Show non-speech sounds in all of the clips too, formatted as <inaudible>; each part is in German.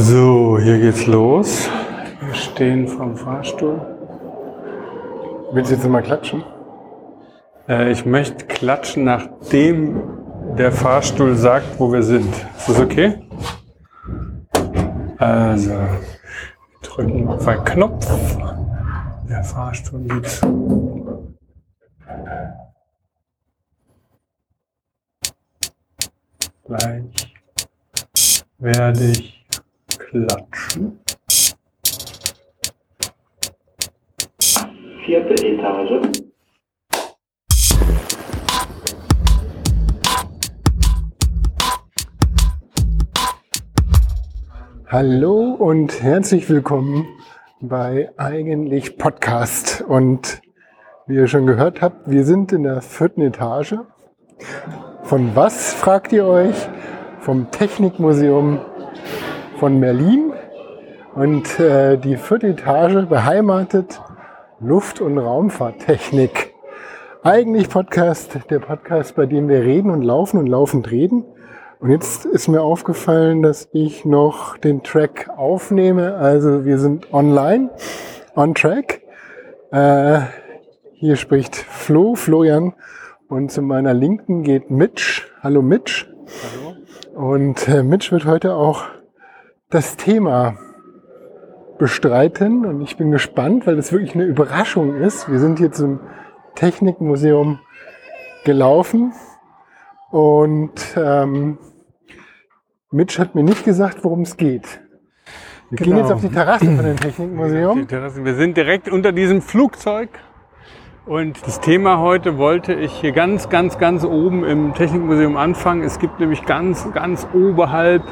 So, hier geht's los. Wir stehen vom Fahrstuhl. Willst du jetzt mal klatschen? Äh, ich möchte klatschen, nachdem der Fahrstuhl sagt, wo wir sind. Ist das okay? Also, wir drücken auf einen Knopf. Der Fahrstuhl geht. Gleich werde ich klatschen. Vierte Etage. Hallo und herzlich willkommen bei Eigentlich Podcast. Und wie ihr schon gehört habt, wir sind in der vierten Etage. Von was, fragt ihr euch? Vom Technikmuseum von Berlin. Und äh, die vierte Etage beheimatet Luft- und Raumfahrttechnik. Eigentlich Podcast, der Podcast, bei dem wir reden und laufen und laufend reden. Und jetzt ist mir aufgefallen, dass ich noch den Track aufnehme. Also wir sind online, on track. Äh, hier spricht Flo, Florian. Und zu meiner Linken geht Mitch. Hallo Mitch. Hallo. Und äh, Mitch wird heute auch das Thema bestreiten. Und ich bin gespannt, weil es wirklich eine Überraschung ist. Wir sind hier zum Technikmuseum gelaufen und ähm, Mitch hat mir nicht gesagt, worum es geht. Wir Genau. gehen jetzt auf die Terrasse von dem Technikmuseum. Wir sind direkt unter diesem Flugzeug. Und das Thema heute wollte ich hier ganz, ganz, ganz oben im Technikmuseum anfangen. Es gibt nämlich ganz, ganz oberhalb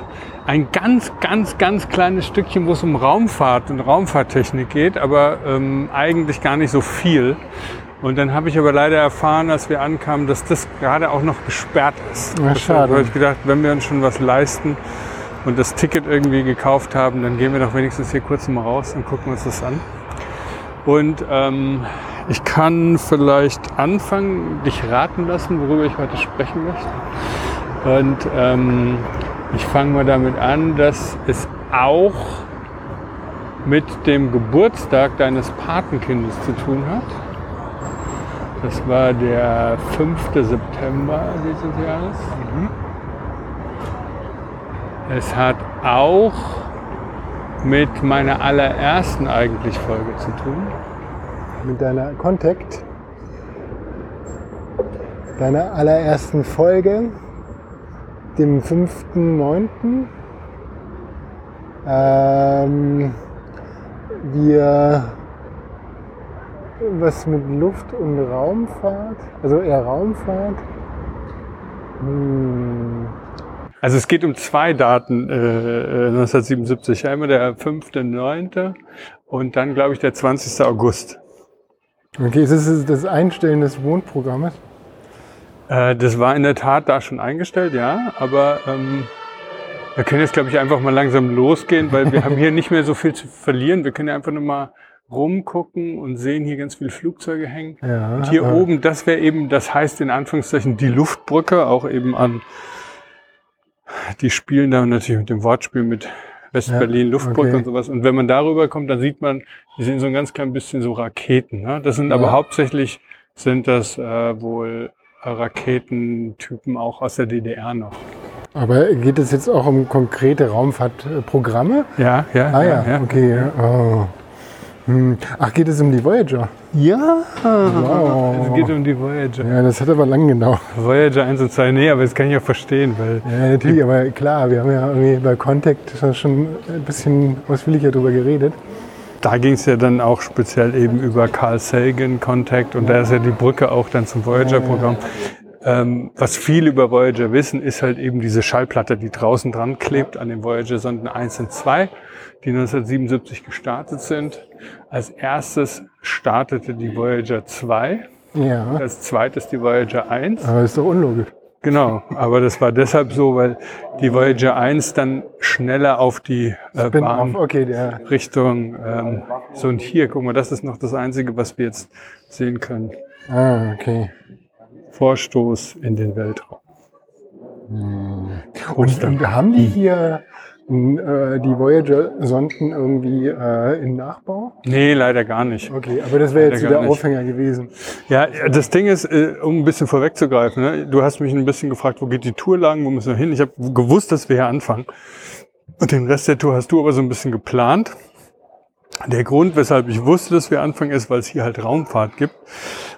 ein ganz, ganz, ganz kleines Stückchen, wo es um Raumfahrt und Raumfahrttechnik geht, aber ähm, eigentlich gar nicht so viel. Und dann habe ich aber leider erfahren, als wir ankamen, dass das gerade auch noch gesperrt ist. Na, schade. habe ich gedacht, wenn wir uns schon was leisten und das Ticket irgendwie gekauft haben, dann gehen wir doch wenigstens hier kurz mal raus und gucken uns das an. Und ähm, ich kann vielleicht anfangen, dich raten lassen, worüber ich heute sprechen möchte. Und ähm, ich fange mal damit an, dass es auch mit dem Geburtstag deines Patenkindes zu tun hat. Das war der 5. September dieses Jahres. Es hat auch mit meiner allerersten eigentlich Folge zu tun. Mit deiner Contact, deiner allerersten Folge, dem 5.9. Ähm, wir was mit Luft- und Raumfahrt, also eher Raumfahrt. Hm. Also es geht um zwei Daten äh, äh, 1977. Einmal der 5.9. und dann, glaube ich, der 20. August. Okay, ist das das Einstellen des Wohnprogrammes? Äh, das war in der Tat da schon eingestellt, ja. Aber ähm, wir können jetzt, glaube ich, einfach mal langsam losgehen, weil wir haben hier nicht mehr so viel zu verlieren. Wir können ja einfach nur mal rumgucken und sehen hier ganz viele Flugzeuge hängen. Ja. Und hier äh, oben, das wäre eben, das heißt in Anführungszeichen die Luftbrücke, auch eben an, die spielen da natürlich mit dem Wortspiel mit West-Berlin, Ja, Luftbrücke okay. und sowas. Und wenn man darüber kommt, dann sieht man, die sind so ein ganz klein bisschen so Raketen. Ne? Das sind Ja. aber hauptsächlich sind das äh, wohl Raketentypen auch aus der DDR noch. Aber geht es jetzt auch um konkrete Raumfahrtprogramme? Ja, ja, Ah ja, okay. Oh. Hm. Ach, geht es um die Voyager? Ja, Wow. es geht um die Voyager. Ja, das hat aber lang gedauert. Voyager 1 und 2, nee, aber das kann ich auch verstehen, weil Ja, natürlich, aber klar, wir haben ja irgendwie bei Contact schon ein bisschen ausführlicher drüber geredet. Da ging es ja dann auch speziell eben über Carl Sagan Contact und da ist ja die Brücke auch dann zum Voyager-Programm. Ähm, was viele über Voyager wissen, ist halt eben diese Schallplatte, die draußen dran klebt an den Voyager-Sonden 1 und 2, die 1977 gestartet sind. Als erstes startete die Voyager 2, Ja, als zweites die Voyager 1. aber ist doch unlogisch. Genau, aber das war deshalb so, weil die Voyager 1 dann schneller auf die äh, Bahn okay, der, Richtung ähm, so und hier, guck mal, das ist noch das Einzige, was wir jetzt sehen können. ah, okay. Vorstoß in den Weltraum. Und, und <laughs> haben die hier äh, die Voyager-Sonden irgendwie äh, in Nachbau? Nee, leider gar nicht. Okay, aber das wäre jetzt Leider gar der nicht. Aufhänger gewesen. Ja, das Ding ist, äh, um ein bisschen vorwegzugreifen, ne? du hast mich ein bisschen gefragt, wo geht die Tour lang, wo müssen wir hin? Ich habe gewusst, dass wir hier anfangen. Und den Rest der Tour hast du aber so ein bisschen geplant. Der Grund, weshalb ich wusste, dass wir anfangen, ist, weil es hier halt Raumfahrt gibt.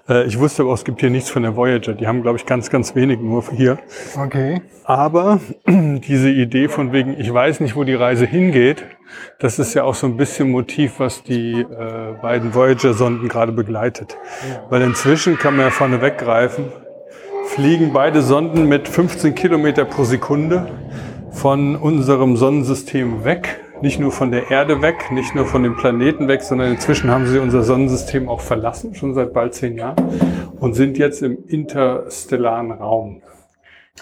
Äh, Ich wusste aber auch, es gibt hier nichts von der Voyager. Die haben, glaube ich, ganz, ganz wenig nur hier. Okay. Aber <clears throat> diese Idee von wegen, ich weiß nicht, wo die Reise hingeht, das ist ja auch so ein bisschen Motiv, was die äh, beiden Voyager-Sonden gerade begleitet. Weil inzwischen kann man ja vorne weggreifen, fliegen beide Sonden mit 15 Kilometer pro Sekunde von unserem Sonnensystem weg. Nicht nur von der Erde weg, nicht nur von dem Planeten weg, sondern inzwischen haben sie unser Sonnensystem auch verlassen, schon seit bald zehn Jahren, und sind jetzt im interstellaren Raum.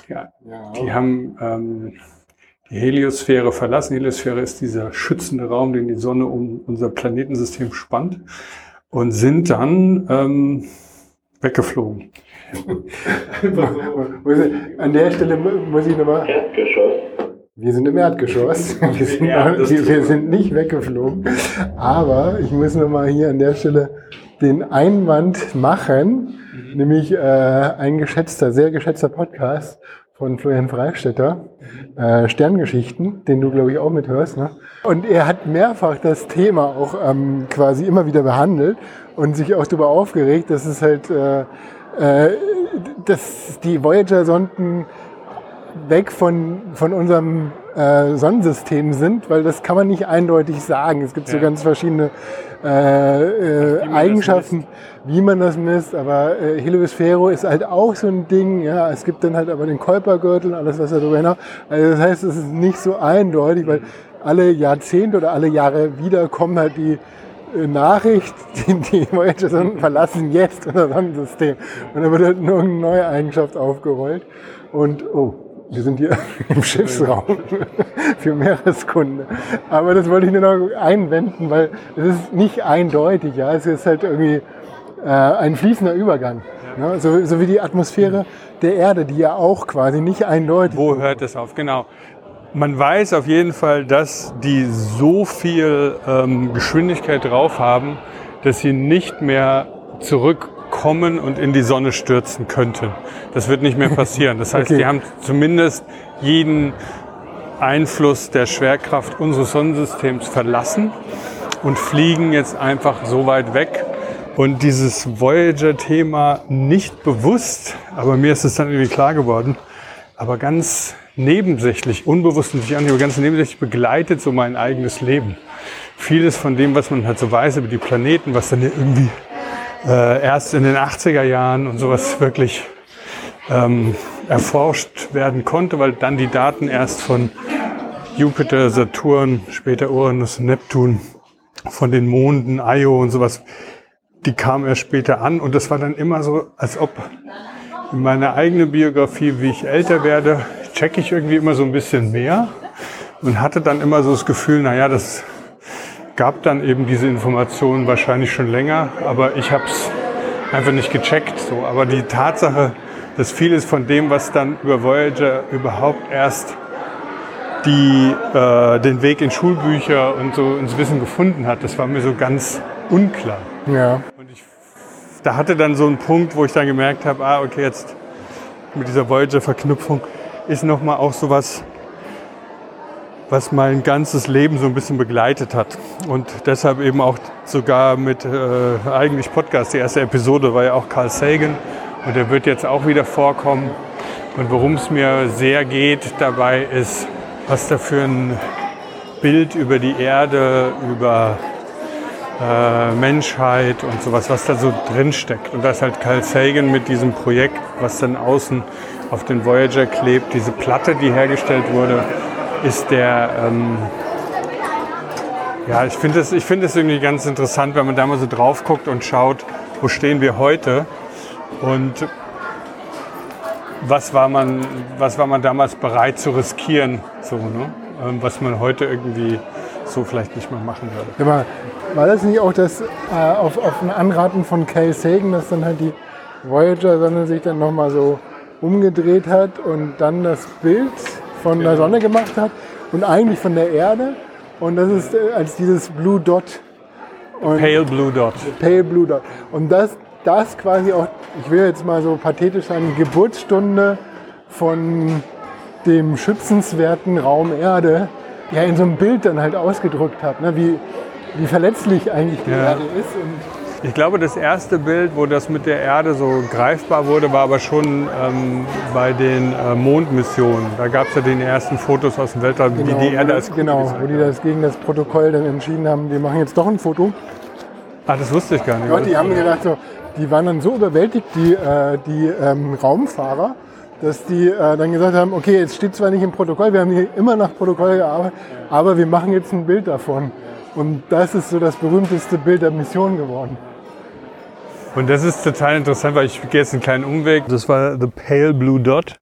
Ja, die haben ähm, die Heliosphäre verlassen. Die Heliosphäre ist dieser schützende Raum, den die Sonne um unser Planetensystem spannt und sind dann ähm, weggeflogen. <laughs> An der Stelle mu- muss ich nochmal. Wir sind im Erdgeschoss. <laughs> Wir sind, Ja, wir, sind nicht weggeflogen. Aber ich muss nochmal hier an der Stelle den Einwand machen, nämlich äh, ein geschätzter, sehr geschätzter Podcast von Florian Freistetter, äh, Sterngeschichten, den du, glaube ich, auch mithörst. Ne? Und er hat mehrfach das Thema auch ähm, quasi immer wieder behandelt und sich auch darüber aufgeregt, dass es halt, äh, äh, dass die Voyager-Sonden weg von, von unserem äh, Sonnensystem sind, weil das kann man nicht eindeutig sagen. Es gibt so Ja. ganz verschiedene äh, äh, das Eigenschaften, wie man das misst. Aber äh, Heliosphäre ist halt auch so ein Ding. Ja, es gibt dann halt aber den Kuipergürtel und alles, was darüber hinaus. Also das heißt, es ist nicht so eindeutig, weil alle Jahrzehnte oder alle Jahre wieder kommen halt die äh, Nachricht, <laughs> die, die Voyager-Sonden verlassen jetzt unser Sonnensystem. Und dann wird halt nur eine neue Eigenschaft aufgerollt. Und, oh, wir sind hier <laughs> im Schiffsraum <laughs> für Meereskunde. Aber das wollte ich nur noch einwenden, weil es ist nicht eindeutig. Ja, es ist halt irgendwie äh, ein fließender Übergang. Ne? So, so wie die Atmosphäre der Erde, die ja auch quasi nicht eindeutig Wo hört es auf? Genau. Man weiß auf jeden Fall, dass die so viel ähm, Geschwindigkeit drauf haben, dass sie nicht mehr zurückkommen und in die Sonne stürzen könnten. Das wird nicht mehr passieren. Das <laughs> heißt, Okay. die haben zumindest jeden Einfluss der Schwerkraft unseres Sonnensystems verlassen und fliegen jetzt einfach so weit weg. Und dieses Voyager-Thema nicht bewusst, aber mir ist es dann irgendwie klar geworden, aber ganz nebensächlich, unbewusst natürlich auch nicht, aber ganz nebensächlich begleitet so mein eigenes Leben. Vieles von dem, was man halt so weiß über die Planeten, was dann irgendwie äh, erst in den 80er Jahren und sowas wirklich ähm, erforscht werden konnte, weil dann die Daten erst von Jupiter, Saturn, später Uranus Neptun, von den Monden, Io und sowas, die kamen erst später an. Und das war dann immer so, als ob in meiner eigenen Biografie, wie ich älter werde, checke ich irgendwie immer so ein bisschen mehr und hatte dann immer so das Gefühl, naja, das gab dann eben diese Informationen wahrscheinlich schon länger, aber ich habe es einfach nicht gecheckt. So. Aber die Tatsache, dass vieles von dem, was dann über Voyager überhaupt erst die, äh, den Weg in Schulbücher und so ins Wissen gefunden hat, das war mir so ganz unklar. Ja. Und ich da hatte dann so einen Punkt, wo ich dann gemerkt habe, ah, okay, jetzt mit dieser Voyager-Verknüpfung ist nochmal auch sowas, was mein ganzes Leben so ein bisschen begleitet hat. Und deshalb eben auch sogar mit äh, eigentlich Podcast, die erste Episode war ja auch Carl Sagan und der wird jetzt auch wieder vorkommen. Und worum es mir sehr geht dabei ist, was da für ein Bild über die Erde, über äh, Menschheit und sowas, was da so drin steckt. Und da ist halt Carl Sagan mit diesem Projekt, was dann außen auf den Voyager klebt, diese Platte, die hergestellt wurde, ist der, ähm, ja, ich finde es find irgendwie ganz interessant, wenn man da mal so drauf guckt und schaut, wo stehen wir heute und was war man, was war man damals bereit zu riskieren, so, ne? ähm, was man heute irgendwie so vielleicht nicht mehr machen würde. Aber war das nicht auch das äh, auf, auf ein Anraten von Carl Sagan, dass dann halt die Voyager-Sonne sich dann nochmal so umgedreht hat und dann das Bild von der Sonne gemacht hat und eigentlich von der Erde. Und das ist äh, als dieses Blue Dot. Und Pale Blue Dot. Pale Blue Dot. Und das, das quasi auch, ich will jetzt mal so pathetisch sagen, Geburtsstunde von dem schützenswerten Raum Erde, ja in so einem Bild dann halt ausgedrückt hat, ne? wie, wie verletzlich eigentlich die Ja. Erde ist. Und Ich glaube, das erste Bild, wo das mit der Erde so greifbar wurde, war aber schon ähm, bei den äh, Mondmissionen. Da gab es ja die ersten Fotos aus dem Weltall, wie die Erde als Kugel genau, wo die das gegen das Protokoll dann entschieden haben, wir machen jetzt doch ein Foto. Ah, das wusste ich gar nicht. Ja, die haben gedacht, so, die waren dann so überwältigt, die, äh, die ähm, Raumfahrer, dass die äh, dann gesagt haben, okay, jetzt steht zwar nicht im Protokoll, wir haben hier immer nach Protokoll gearbeitet, aber wir machen jetzt ein Bild davon. Und das ist so das berühmteste Bild der Mission geworden. Und das ist total interessant, weil ich gehe jetzt einen kleinen Umweg. Das war The Pale Blue Dot.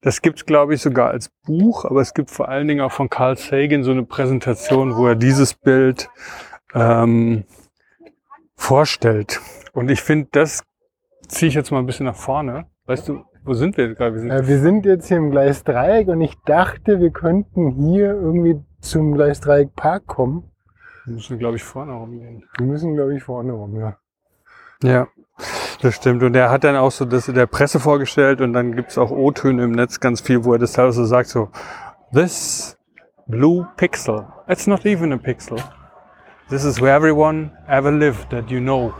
Das gibt's, glaube ich, sogar als Buch, aber es gibt vor allen Dingen auch von Carl Sagan so eine Präsentation, wo er dieses Bild ähm, vorstellt. Und ich finde, das ziehe ich jetzt mal ein bisschen nach vorne. Weißt du, wo sind wir gerade? Wir sind Äh, wir sind jetzt hier im Gleisdreieck und ich dachte, wir könnten hier irgendwie zum Gleisdreieck Park kommen. Wir müssen, glaube ich, vorne rumgehen. Wir müssen, glaube ich, vorne rum, ja. Ja, das stimmt. Und er hat dann auch so das in der Presse vorgestellt und dann gibt's auch O-Töne im Netz ganz viel, wo er das teilweise so sagt, so, this blue pixel, it's not even a pixel. This is where everyone ever lived that you know.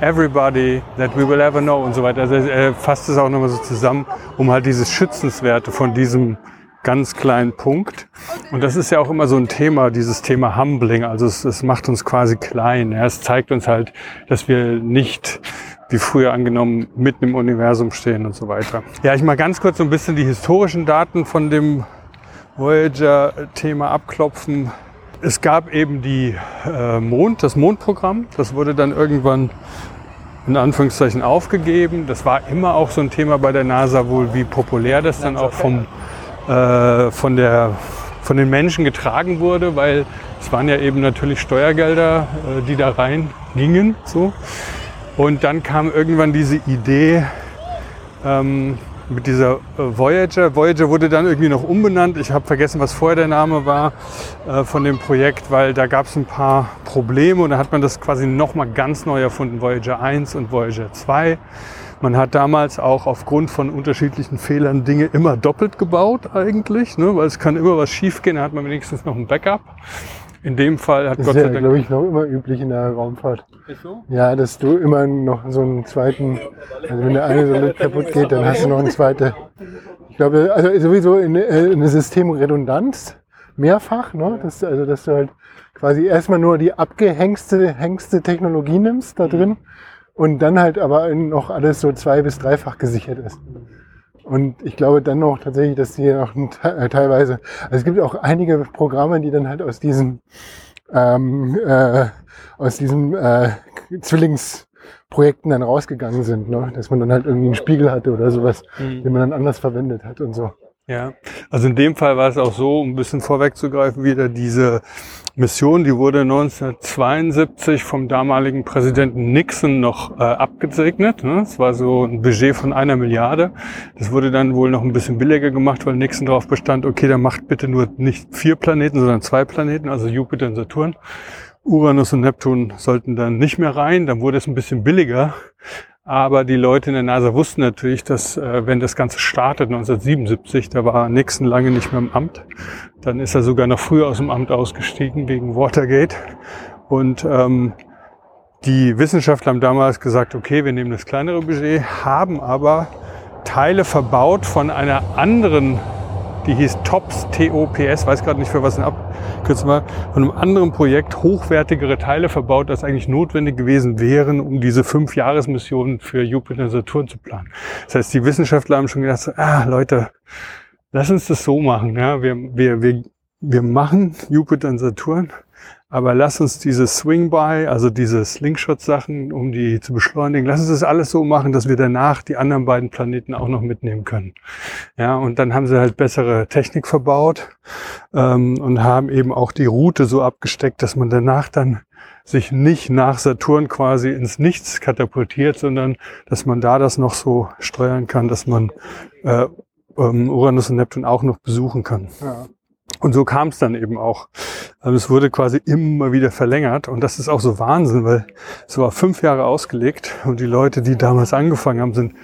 Everybody that we will ever know und so weiter. Also er fasst es auch nochmal so zusammen, um halt dieses Schützenswerte von diesem ganz kleinen Punkt. Und das ist ja auch immer so ein Thema, dieses Thema Humbling. Also es, es macht uns quasi klein. Ja. Es zeigt uns halt, dass wir nicht, wie früher angenommen, mitten im Universum stehen und so weiter. Ja, ich mal ganz kurz so ein bisschen die historischen Daten von dem Voyager-Thema abklopfen. Es gab eben die äh, Mond, das Mondprogramm. Das wurde dann irgendwann in Anführungszeichen aufgegeben. Das war immer auch so ein Thema bei der NASA wohl, wie populär das dann auch vom, äh, von, der, von den Menschen getragen wurde, weil es waren ja eben natürlich Steuergelder, äh, die da rein gingen. So. Und dann kam irgendwann diese Idee, ähm, mit dieser äh, Voyager. Voyager wurde dann irgendwie noch umbenannt. Ich habe vergessen, was vorher der Name war äh, von dem Projekt, weil da gab es ein paar Probleme und da hat man das quasi nochmal ganz neu erfunden, Voyager 1 und Voyager 2. Man hat damals auch aufgrund von unterschiedlichen Fehlern Dinge immer doppelt gebaut eigentlich, ne? weil es kann immer was schiefgehen, da hat man wenigstens noch ein Backup. In dem Fall hat Das Gott ist sei ja, Dank... glaube ich, noch immer üblich in der Raumfahrt. Ist so? Ja, dass du immer noch so einen zweiten, also wenn der eine so kaputt geht, dann hast du noch einen zweiten. Ich glaube, also sowieso in, äh, eine Systemredundanz mehrfach, ne? Das, also dass du halt quasi erstmal nur die abgehängste hängste Technologie nimmst da drin und dann halt aber noch alles so zwei- bis dreifach gesichert ist. Und ich glaube dann noch tatsächlich, dass die Te- äh, teilweise, also es gibt auch einige Programme, die dann halt aus diesen ähm, äh, aus diesen äh, Zwillingsprojekten dann rausgegangen sind, ne? dass man dann halt irgendwie einen Spiegel hatte oder sowas, den man dann anders verwendet hat und so. Ja, also in dem Fall war es auch so, um ein bisschen vorwegzugreifen, wieder diese Mission, die wurde 1972 vom damaligen Präsidenten Nixon noch äh, abgesegnet. Ne? Es war so ein Budget von einer Milliarde. Das wurde dann wohl noch ein bisschen billiger gemacht, weil Nixon darauf bestand, okay, dann macht bitte nur nicht vier Planeten, sondern zwei Planeten, also Jupiter und Saturn. Uranus und Neptun sollten dann nicht mehr rein, dann wurde es ein bisschen billiger. Aber die Leute in der NASA wussten natürlich, dass äh, wenn das Ganze startet 1977, da war Nixon lange nicht mehr im Amt. Dann ist er sogar noch früher aus dem Amt ausgestiegen wegen Watergate. Und ähm, die Wissenschaftler haben damals gesagt, okay, wir nehmen das kleinere Budget, haben aber Teile verbaut von einer anderen, die hieß TOPS, T-O-P-S, weiß gerade nicht für was eine Abkürzung von einem anderen Projekt hochwertigere Teile verbaut, als eigentlich notwendig gewesen wären, um diese fünf Jahresmissionen für Jupiter und Saturn zu planen. Das heißt, die Wissenschaftler haben schon gedacht, so, ah, Leute, lass uns das so machen. Ja? Wir, wir, wir, wir machen Jupiter und Saturn, aber lass uns diese Swing-By, also diese Slingshot-Sachen, um die zu beschleunigen, lass uns das alles so machen, dass wir danach die anderen beiden Planeten auch noch mitnehmen können. Ja, und dann haben sie halt bessere Technik verbaut ähm, und haben eben auch die Route so abgesteckt, dass man danach dann sich nicht nach Saturn quasi ins Nichts katapultiert, sondern dass man da das noch so steuern kann, dass man äh, ähm, Uranus und Neptun auch noch besuchen kann. Ja. Und so kam es dann eben auch. Also es wurde quasi immer wieder verlängert und das ist auch so Wahnsinn, weil es war fünf Jahre ausgelegt und die Leute, die damals angefangen haben, sind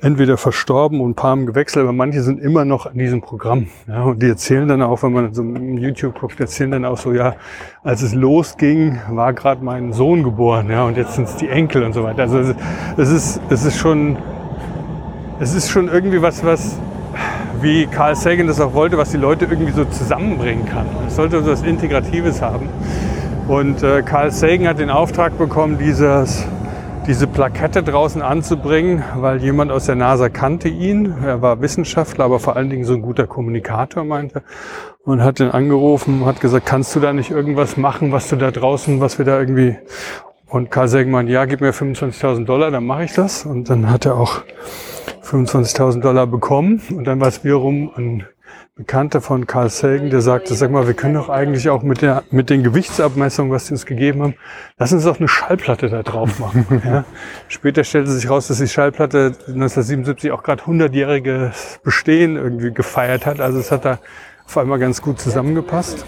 entweder verstorben und ein paar haben gewechselt, aber manche sind immer noch an diesem Programm. Ja, und die erzählen dann auch, wenn man so YouTube guckt, erzählen dann auch so, ja, als es losging, war gerade mein Sohn geboren, ja, und jetzt sind es die Enkel und so weiter. Also es ist, es ist schon, es ist schon irgendwie was, was wie Carl Sagan das auch wollte, was die Leute irgendwie so zusammenbringen kann. Es sollte so etwas Integratives haben. Und äh, Carl Sagan hat den Auftrag bekommen, dieses, diese Plakette draußen anzubringen, weil jemand aus der NASA kannte ihn. Er war Wissenschaftler, aber vor allen Dingen so ein guter Kommunikator, meinte. Und hat ihn angerufen, hat gesagt, kannst du da nicht irgendwas machen, was du da draußen, was wir da irgendwie... Und Carl Sagan meinte, ja, gib mir 25.000 Dollar, dann mache ich das. Und dann hat er auch 25.000 Dollar bekommen. Und dann war es wiederum ein Bekannter von Carl Sagan, der sagte, sag mal, wir können doch eigentlich auch mit, der, mit den Gewichtsabmessungen, was die uns gegeben haben, lass uns doch eine Schallplatte da drauf machen. <laughs> ja. Später stellte sich raus, dass die Schallplatte 1977 auch gerade 100-jähriges Bestehen irgendwie gefeiert hat. Also es hat da auf einmal ganz gut zusammengepasst.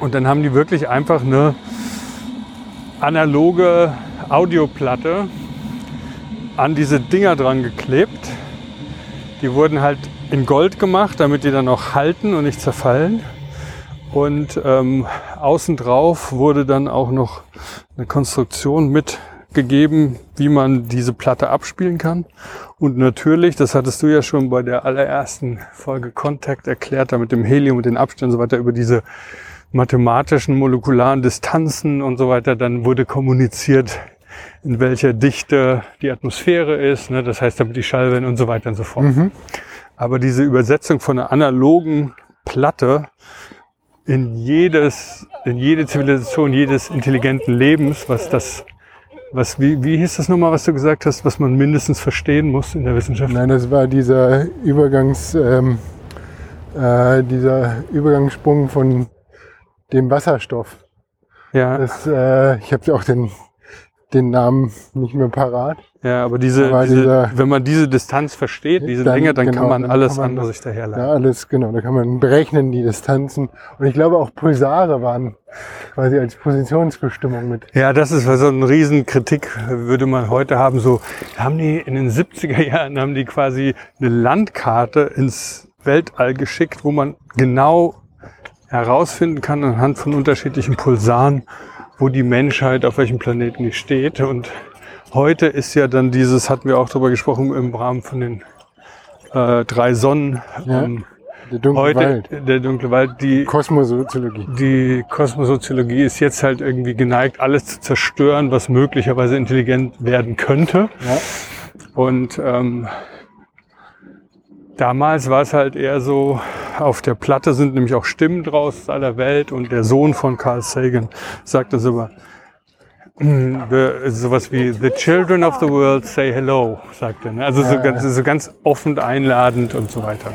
Und dann haben die wirklich einfach eine analoge Audioplatte an diese Dinger dran geklebt. Die wurden halt in Gold gemacht, damit die dann auch halten und nicht zerfallen. Und ähm, außen drauf wurde dann auch noch eine Konstruktion mitgegeben, wie man diese Platte abspielen kann. Und natürlich, das hattest du ja schon bei der allerersten Folge Contact erklärt, da mit dem Helium und den Abständen und so weiter, über diese mathematischen molekularen Distanzen und so weiter, dann wurde kommuniziert, in welcher Dichte die Atmosphäre ist, ne? das heißt damit die Schallwellen und so weiter und so fort. Mhm. Aber diese Übersetzung von einer analogen Platte in jedes, in jede Zivilisation, jedes intelligenten Lebens, was das, was, wie, wie hieß das nochmal, was du gesagt hast, was man mindestens verstehen muss in der Wissenschaft? Nein, das war dieser Übergangs, ähm, äh, dieser Übergangssprung von dem Wasserstoff. Ja. Das, äh, ich habe auch den den Namen nicht mehr parat. Ja, aber diese, aber diese dieser, wenn man diese Distanz versteht, diese dann, Länge, dann genau, kann man alles kann man, andere sich daherleiten. Ja, alles, genau. Da kann man berechnen, die Distanzen. Und ich glaube auch Pulsare waren quasi als Positionsbestimmung mit. Ja, das ist so eine Riesenkritik, würde man heute haben. So, haben die in den 70er Jahren, haben die quasi eine Landkarte ins Weltall geschickt, wo man genau herausfinden kann anhand von unterschiedlichen Pulsaren, wo die Menschheit auf welchem Planeten die steht. Und heute ist ja dann dieses, hatten wir auch darüber gesprochen im Rahmen von den äh, drei Sonnen. Ja, ähm, der dunkle heute, Wald. Der dunkle Wald. Die Kosmosoziologie. Die Kosmosoziologie ist jetzt halt irgendwie geneigt, alles zu zerstören, was möglicherweise intelligent werden könnte. Ja. Und ähm, damals war es halt eher so, auf der Platte sind nämlich auch Stimmen draus aus aller Welt und der Sohn von Carl Sagan sagte sogar, sowas wie The Children of the World say hello, sagte er. Ne? Also so ganz, so ganz offen einladend und so weiter.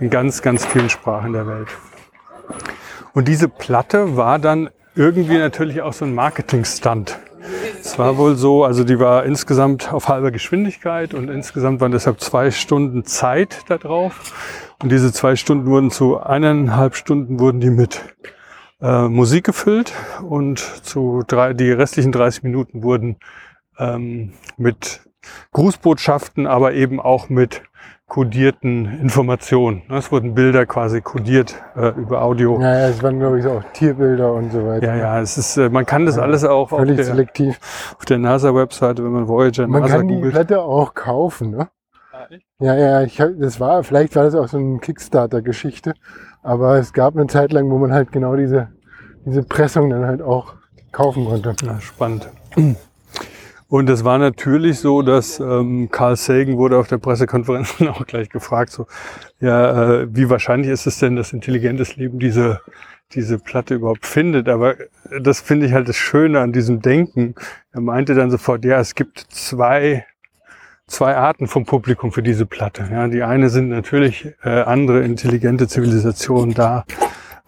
In ganz, ganz vielen Sprachen der Welt. Und diese Platte war dann irgendwie natürlich auch so ein Marketing-Stunt. Es war wohl so, also die war insgesamt auf halber Geschwindigkeit und insgesamt waren deshalb zwei Stunden Zeit da drauf. Und diese zwei Stunden wurden zu eineinhalb Stunden wurden die mit äh, Musik gefüllt und zu drei, die restlichen 30 Minuten wurden ähm, mit Grußbotschaften, aber eben auch mit kodierten Informationen. Es wurden Bilder quasi kodiert äh, über Audio. Ja, ja, es waren glaube ich auch Tierbilder und so weiter. Ja, ja, es ist, äh, man kann das ja, alles auch auf der, selektiv. auf der NASA-Webseite, wenn man Voyager man NASA Man kann die Platte auch kaufen, ne? Ja, ja, ich, das war, vielleicht war das auch so eine Kickstarter-Geschichte, aber es gab eine Zeit lang, wo man halt genau diese, diese Pressung dann halt auch kaufen konnte. Ja, spannend. <clears throat> Und es war natürlich so, dass ähm, Carl Sagan wurde auf der Pressekonferenz <laughs> auch gleich gefragt, so, ja, äh, wie wahrscheinlich ist es denn, dass intelligentes Leben diese, diese Platte überhaupt findet? Aber das finde ich halt das Schöne an diesem Denken. Er meinte dann sofort, ja, es gibt zwei zwei Arten vom Publikum für diese Platte. Ja, die eine sind natürlich äh, andere intelligente Zivilisationen da,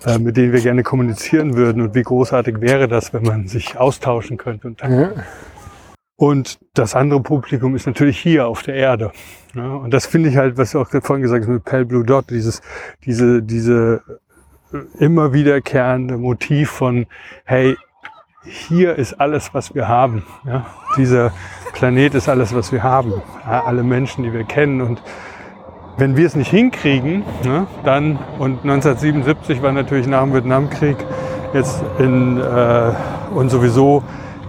äh, mit denen wir gerne kommunizieren würden. Und wie großartig wäre das, wenn man sich austauschen könnte. Und, ja. Und das andere Publikum ist natürlich hier auf der Erde. Ja, und das finde ich halt, was du auch vorhin gesagt hast mit Pale Blue Dot, dieses, diese, diese immer wiederkehrende Motiv von, hey, hier ist alles, was wir haben. Ja? Dieser Planet ist alles, was wir haben. Ja, alle Menschen, die wir kennen. Und wenn wir es nicht hinkriegen, ne, dann, und 1977 war natürlich nach dem Vietnamkrieg, jetzt in, äh, und sowieso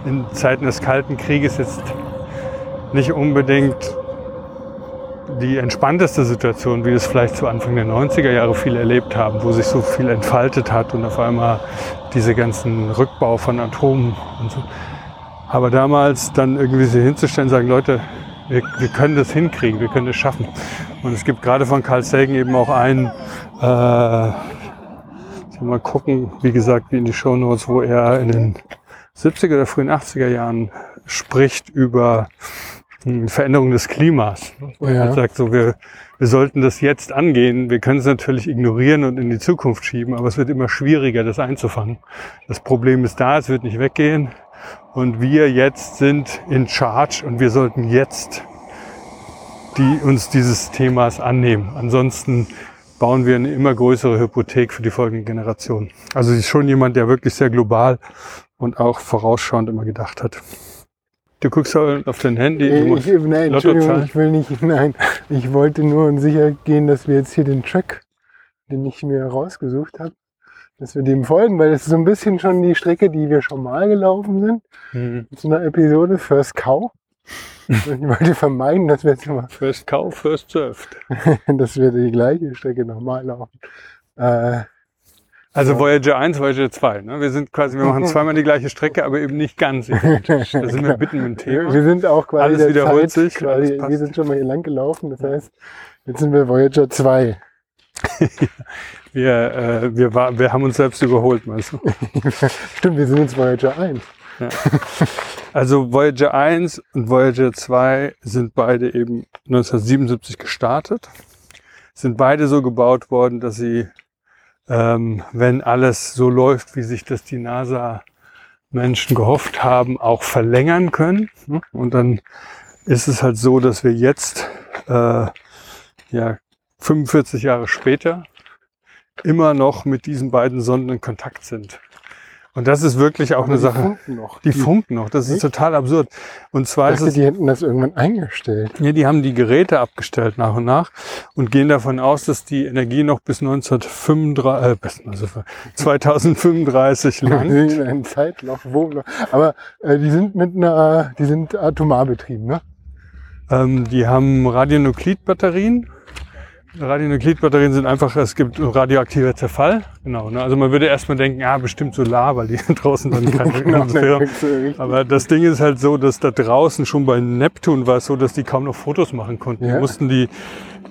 in Zeiten des Kalten Krieges jetzt nicht unbedingt die entspannteste Situation, wie es vielleicht zu Anfang der 90er Jahre viele erlebt haben, wo sich so viel entfaltet hat und auf einmal diese ganzen Rückbau von Atomen und so. Aber damals dann irgendwie sich hinzustellen und sagen, Leute, wir, wir können das hinkriegen, wir können das schaffen. Und es gibt gerade von Carl Sagan eben auch einen, äh, mal gucken, wie gesagt, wie in die Show Notes, wo er in den 70er oder frühen 80er Jahren spricht über Veränderung des Klimas. Oh ja. Er sagt so, wir, wir sollten das jetzt angehen. Wir können es natürlich ignorieren und in die Zukunft schieben, aber es wird immer schwieriger, das einzufangen. Das Problem ist da, es wird nicht weggehen. Und wir jetzt sind in Charge und wir sollten jetzt die, uns dieses Themas annehmen. Ansonsten bauen wir eine immer größere Hypothek für die folgenden Generationen. Also sie ist schon jemand, der wirklich sehr global und auch vorausschauend immer gedacht hat. Du guckst auf dein Handy. Du Ich, musst nein, Entschuldigung, ich will nicht, <laughs> nein. Ich wollte nur sicher gehen, dass wir jetzt hier den Track, den ich mir rausgesucht habe, dass wir dem folgen, weil das ist so ein bisschen schon die Strecke, die wir schon mal gelaufen sind. Hm. Zu einer Episode First Cow. <laughs> Ich wollte vermeiden, dass wir jetzt mal, <laughs> First Cow, first served. dass wir die gleiche Strecke nochmal laufen. Äh, Also Ja. Voyager 1, Voyager 2. Ne? Wir sind quasi, wir machen zweimal die gleiche Strecke, aber eben nicht ganz identisch. <laughs> Da sind wir mitten im Thema. wir sind auch quasi Alles der wiederholt Zeit, sich, Quasi, wir sind schon mal hier lang gelaufen. Das heißt, jetzt sind wir Voyager 2. <laughs> Wir, äh, wir, war, wir haben uns selbst überholt, meinst du? <laughs> Stimmt, wir sind jetzt Voyager 1. Also Voyager 1 und Voyager 2 sind beide eben 1977 gestartet. Sind beide so gebaut worden, dass sie, ähm, wenn alles so läuft, wie sich das die NASA-Menschen gehofft haben, auch verlängern können. ne? Und dann ist es halt so, dass wir jetzt, äh, ja, 45 Jahre später immer noch mit diesen beiden Sonden in Kontakt sind. Und das ist wirklich auch Aber eine die Sache. funken noch. Die funken noch, das ist Echt? total absurd. Und zwar Ich ist dachte, es, die hätten das irgendwann eingestellt. ja, die haben die Geräte abgestellt nach und nach und gehen davon aus, dass die Energie noch bis 1935, äh, bis 2035 <laughs> Wir langt. sind in einem Zeitloch, wo noch. Aber äh, die sind mit einer, die sind atomar betrieben, ne? Ähm, die haben Radionuklidbatterien. Radionuklidbatterien sind einfach, es gibt radioaktiver Zerfall. Genau. Ne? Also man würde erstmal denken, ja, bestimmt Solar, weil die <laughs> draußen dann keine <laughs> Atmosphäre Aber das Ding ist halt so, dass da draußen schon bei Neptun war es so, dass die kaum noch Fotos machen konnten. Ja. Die mussten die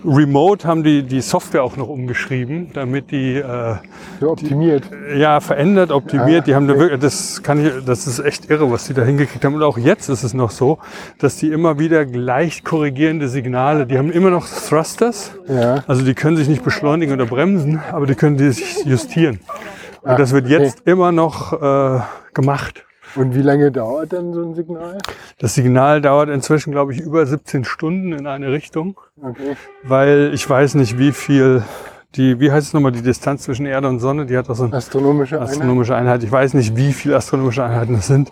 remote haben die die Software auch noch umgeschrieben, damit die äh, so optimiert. ja verändert, optimiert. Ah, die haben da okay. wirklich, das kann ich, das ist echt irre, was die da hingekriegt haben. Und auch jetzt ist es noch so, dass die immer wieder leicht korrigierende Signale, die haben immer noch Thrusters, Ja. also die können sich nicht beschleunigen oder bremsen, aber die können die sich justieren. Und Ah, das wird okay. jetzt immer noch äh, gemacht. Und wie lange dauert dann so ein Signal? Das Signal dauert inzwischen, glaube ich, über 17 Stunden in eine Richtung, Okay. weil ich weiß nicht, wie viel die, wie heißt es nochmal, die Distanz zwischen Erde und Sonne, die hat auch so eine Astronomische Einheit. astronomische Einheit. Ich weiß nicht, wie viele astronomische Einheiten es sind.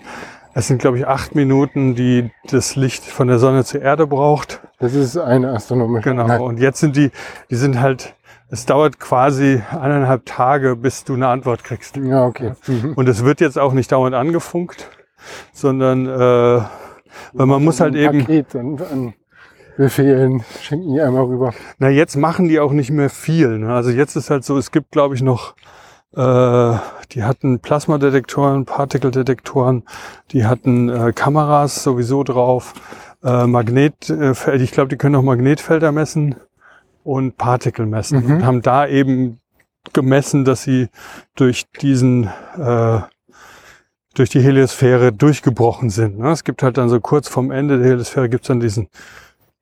Es sind, glaube ich, acht Minuten, die das Licht von der Sonne zur Erde braucht. Das ist eine astronomische Genau. Einheit. Und jetzt sind die, die sind halt, es dauert quasi eineinhalb Tage, bis du eine Antwort kriegst. Ja, okay. Mhm. Und es wird jetzt auch nicht dauernd angefunkt, sondern äh, weil man muss halt eben, Paket an, an Befehlen schenken die einmal rüber. Na, jetzt machen die auch nicht mehr viel. Ne? Also jetzt ist halt so, es gibt, glaube ich, noch, äh, die hatten Plasmadetektoren, Partikeldetektoren, die hatten äh, Kameras sowieso drauf, äh, Magnetfelder, ich glaube, die können auch Magnetfelder messen und Partikel messen Mhm. und haben da eben gemessen, dass sie durch diesen äh, durch die Heliosphäre durchgebrochen sind. Ne? Es gibt halt dann so kurz vorm Ende der Heliosphäre gibt's dann diesen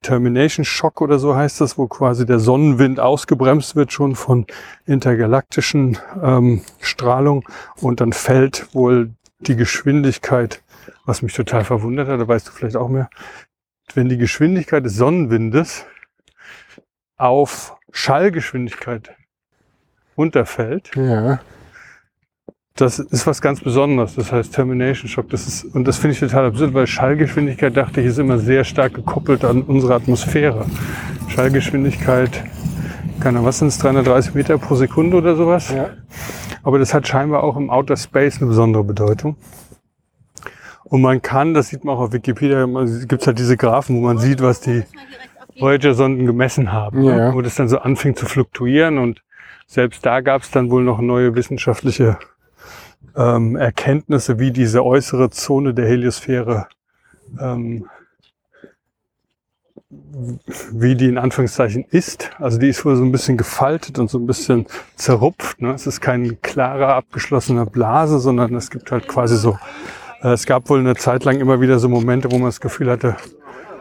Termination Shock oder so heißt das, wo quasi der Sonnenwind ausgebremst wird schon von intergalaktischen ähm, Strahlung und dann fällt wohl die Geschwindigkeit, was mich total verwundert hat, da weißt du vielleicht auch mehr, wenn die Geschwindigkeit des Sonnenwindes auf Schallgeschwindigkeit runterfällt. Ja. Das ist was ganz Besonderes. Das heißt Termination Shock. Das ist, und das finde ich total absurd, weil Schallgeschwindigkeit, dachte ich, ist immer sehr stark gekoppelt an unsere Atmosphäre. Schallgeschwindigkeit, keine Ahnung, was sind es, 330 Meter pro Sekunde oder sowas? Ja. Aber das hat scheinbar auch im Outer Space eine besondere Bedeutung. Und man kann, das sieht man auch auf Wikipedia, gibt es halt diese Graphen, wo man sieht, was die Voyager-Sonden gemessen haben. Ja. Ne? Wo das dann so anfing zu fluktuieren und selbst da gab es dann wohl noch neue wissenschaftliche ähm, Erkenntnisse, wie diese äußere Zone der Heliosphäre, ähm, wie die in Anführungszeichen ist. Also die ist wohl so ein bisschen gefaltet und so ein bisschen zerrupft. Ne? Es ist kein klarer, abgeschlossener Blase, sondern es gibt halt quasi so, äh, es gab wohl eine Zeit lang immer wieder so Momente, wo man das Gefühl hatte,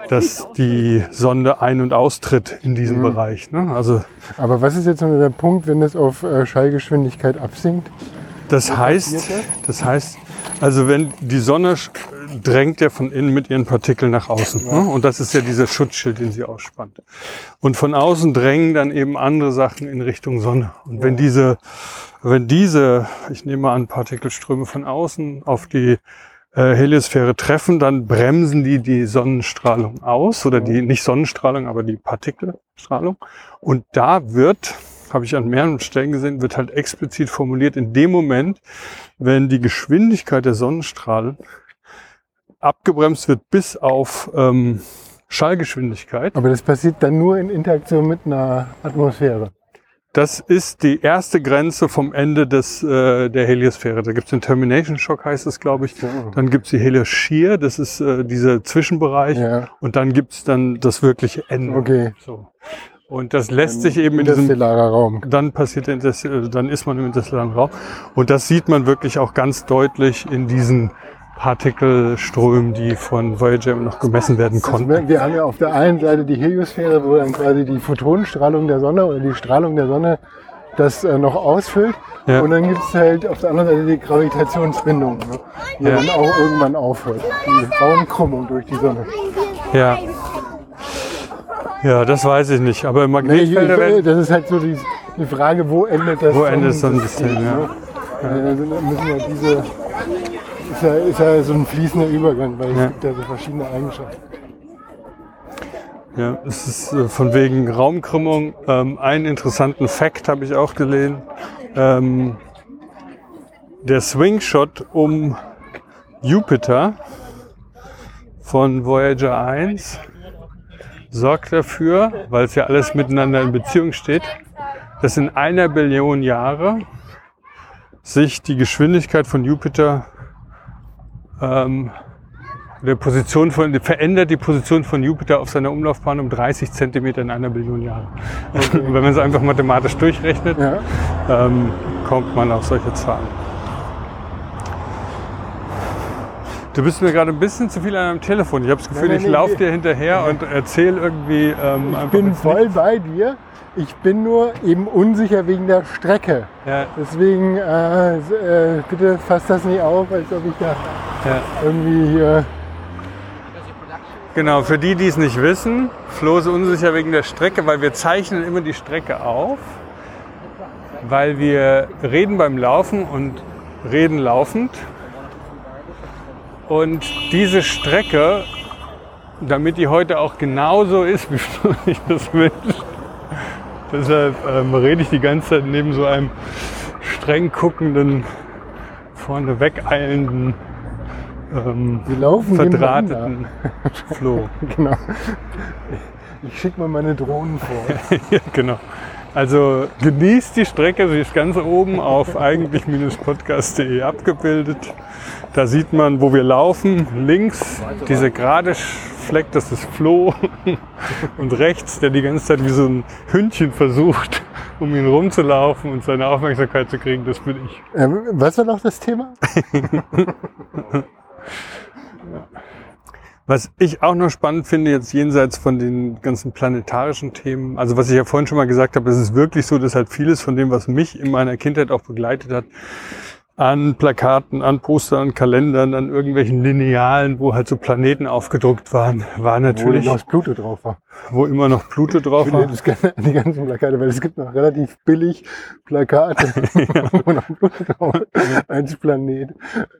dass die Sonde ein- und austritt in diesem Bereich. Ne? Also Aber was ist jetzt nur der Punkt, wenn es auf äh, Schallgeschwindigkeit absinkt? Das heißt, das heißt, also wenn die Sonne drängt ja von innen mit ihren Partikeln nach außen. Ne? Und das ist ja dieser Schutzschild, den sie ausspannt. Und von außen drängen dann eben andere Sachen in Richtung Sonne. Und wenn diese, wenn diese, ich nehme an, Partikelströme von außen auf die äh, Heliosphäre treffen, dann bremsen die die Sonnenstrahlung aus oder die, nicht Sonnenstrahlung, aber die Partikelstrahlung. Und da wird, habe ich an mehreren Stellen gesehen, wird halt explizit formuliert, in dem Moment, wenn die Geschwindigkeit der Sonnenstrahlen abgebremst wird bis auf ähm, Schallgeschwindigkeit. Aber das passiert dann nur in Interaktion mit einer Atmosphäre. Das ist die erste Grenze vom Ende des, äh, der Heliosphäre. Da gibt es den Termination Shock, heißt es, glaube ich. Dann gibt es die Helioshear, das ist äh, dieser Zwischenbereich. Ja. Und dann gibt es dann das wirkliche Ende. Okay. So. Und das lässt sich eben in diesem Raum. dann passiert das, äh, dann ist man im interstellaren Raum. Und das sieht man wirklich auch ganz deutlich in diesen Partikelströmen, die von Voyager noch gemessen werden Also konnten. wir, wir haben ja auf der einen Seite die Heliosphäre, wo dann quasi die Photonenstrahlung der Sonne oder die Strahlung der Sonne das äh, noch ausfüllt. Ja. Und dann gibt es halt auf der anderen Seite die Gravitationsbindung, ne, die Ja. dann auch irgendwann aufhört. Die Raumkrümmung durch die Sonne. Ja. Ja, das weiß ich nicht. Aber Nee, ich, Magnetfelder das ist halt so die, die Frage, wo endet das Wo endet das Sonnensystem, ne? Äh, dann müssen ja diese, ist ja, ist ja so ein fließender Übergang, weil es Ja. gibt ja so verschiedene Eigenschaften. Ja, es ist äh, von wegen Raumkrümmung. Ähm, einen interessanten Fact habe ich auch gelesen. Ähm, der Swingshot um Jupiter von Voyager 1 sorgt dafür, weil es ja alles miteinander in Beziehung steht, dass in einer Billion Jahre sich die Geschwindigkeit von Jupiter ähm, der Position von, verändert die Position von Jupiter auf seiner Umlaufbahn um 30 Zentimeter in einer Billion Jahre. Und <laughs> wenn man es einfach mathematisch durchrechnet, Ja. ähm, kommt man auf solche Zahlen. Du bist mir gerade ein bisschen zu viel an deinem Telefon. Ich habe das Gefühl, nein, ich nee, laufe dir hinterher und erzähle irgendwie. Ähm, Ich bin voll bei dir. Ich bin nur eben unsicher wegen der Strecke. Ja, Deswegen äh, äh, bitte fass das nicht auf, als ob ich da ja. irgendwie hier. Genau, für die, die es nicht wissen, Flo ist unsicher wegen der Strecke, weil wir zeichnen immer die Strecke auf, weil wir reden beim Laufen und reden laufend. Und diese Strecke, damit die heute auch genauso ist, <laughs> wie Flo sich das wünscht, deshalb ähm, rede ich die ganze Zeit neben so einem streng guckenden, vorne wegeilenden, ähm, Wir laufen verdrahteten Flo. <laughs> Genau. Ich schicke mal meine Drohnen vor. <laughs> ja, genau. Also genießt die Strecke, sie ist ganz oben auf eigentlich-podcast.de abgebildet. Da sieht man, wo wir laufen. Links dieser gerade Fleck, das ist Flo. <laughs> Und rechts, der die ganze Zeit wie so ein Hündchen versucht, <laughs> um ihn rumzulaufen und seine Aufmerksamkeit zu kriegen, das bin ich. Ähm, was war noch das Thema? <laughs> Was ich auch noch spannend finde, jetzt jenseits von den ganzen planetarischen Themen, also was ich ja vorhin schon mal gesagt habe, es ist wirklich so, dass halt vieles von dem, was mich in meiner Kindheit auch begleitet hat, an Plakaten, an Postern, an Kalendern, an irgendwelchen Linealen, wo halt so Planeten aufgedruckt waren, war Wo natürlich, noch das Pluto drauf war. Wo immer noch Pluto drauf war. das <laughs> gerne die ganzen Plakate, weil es gibt noch relativ billig Plakate, <laughs> wo noch Pluto drauf ist, als Planet.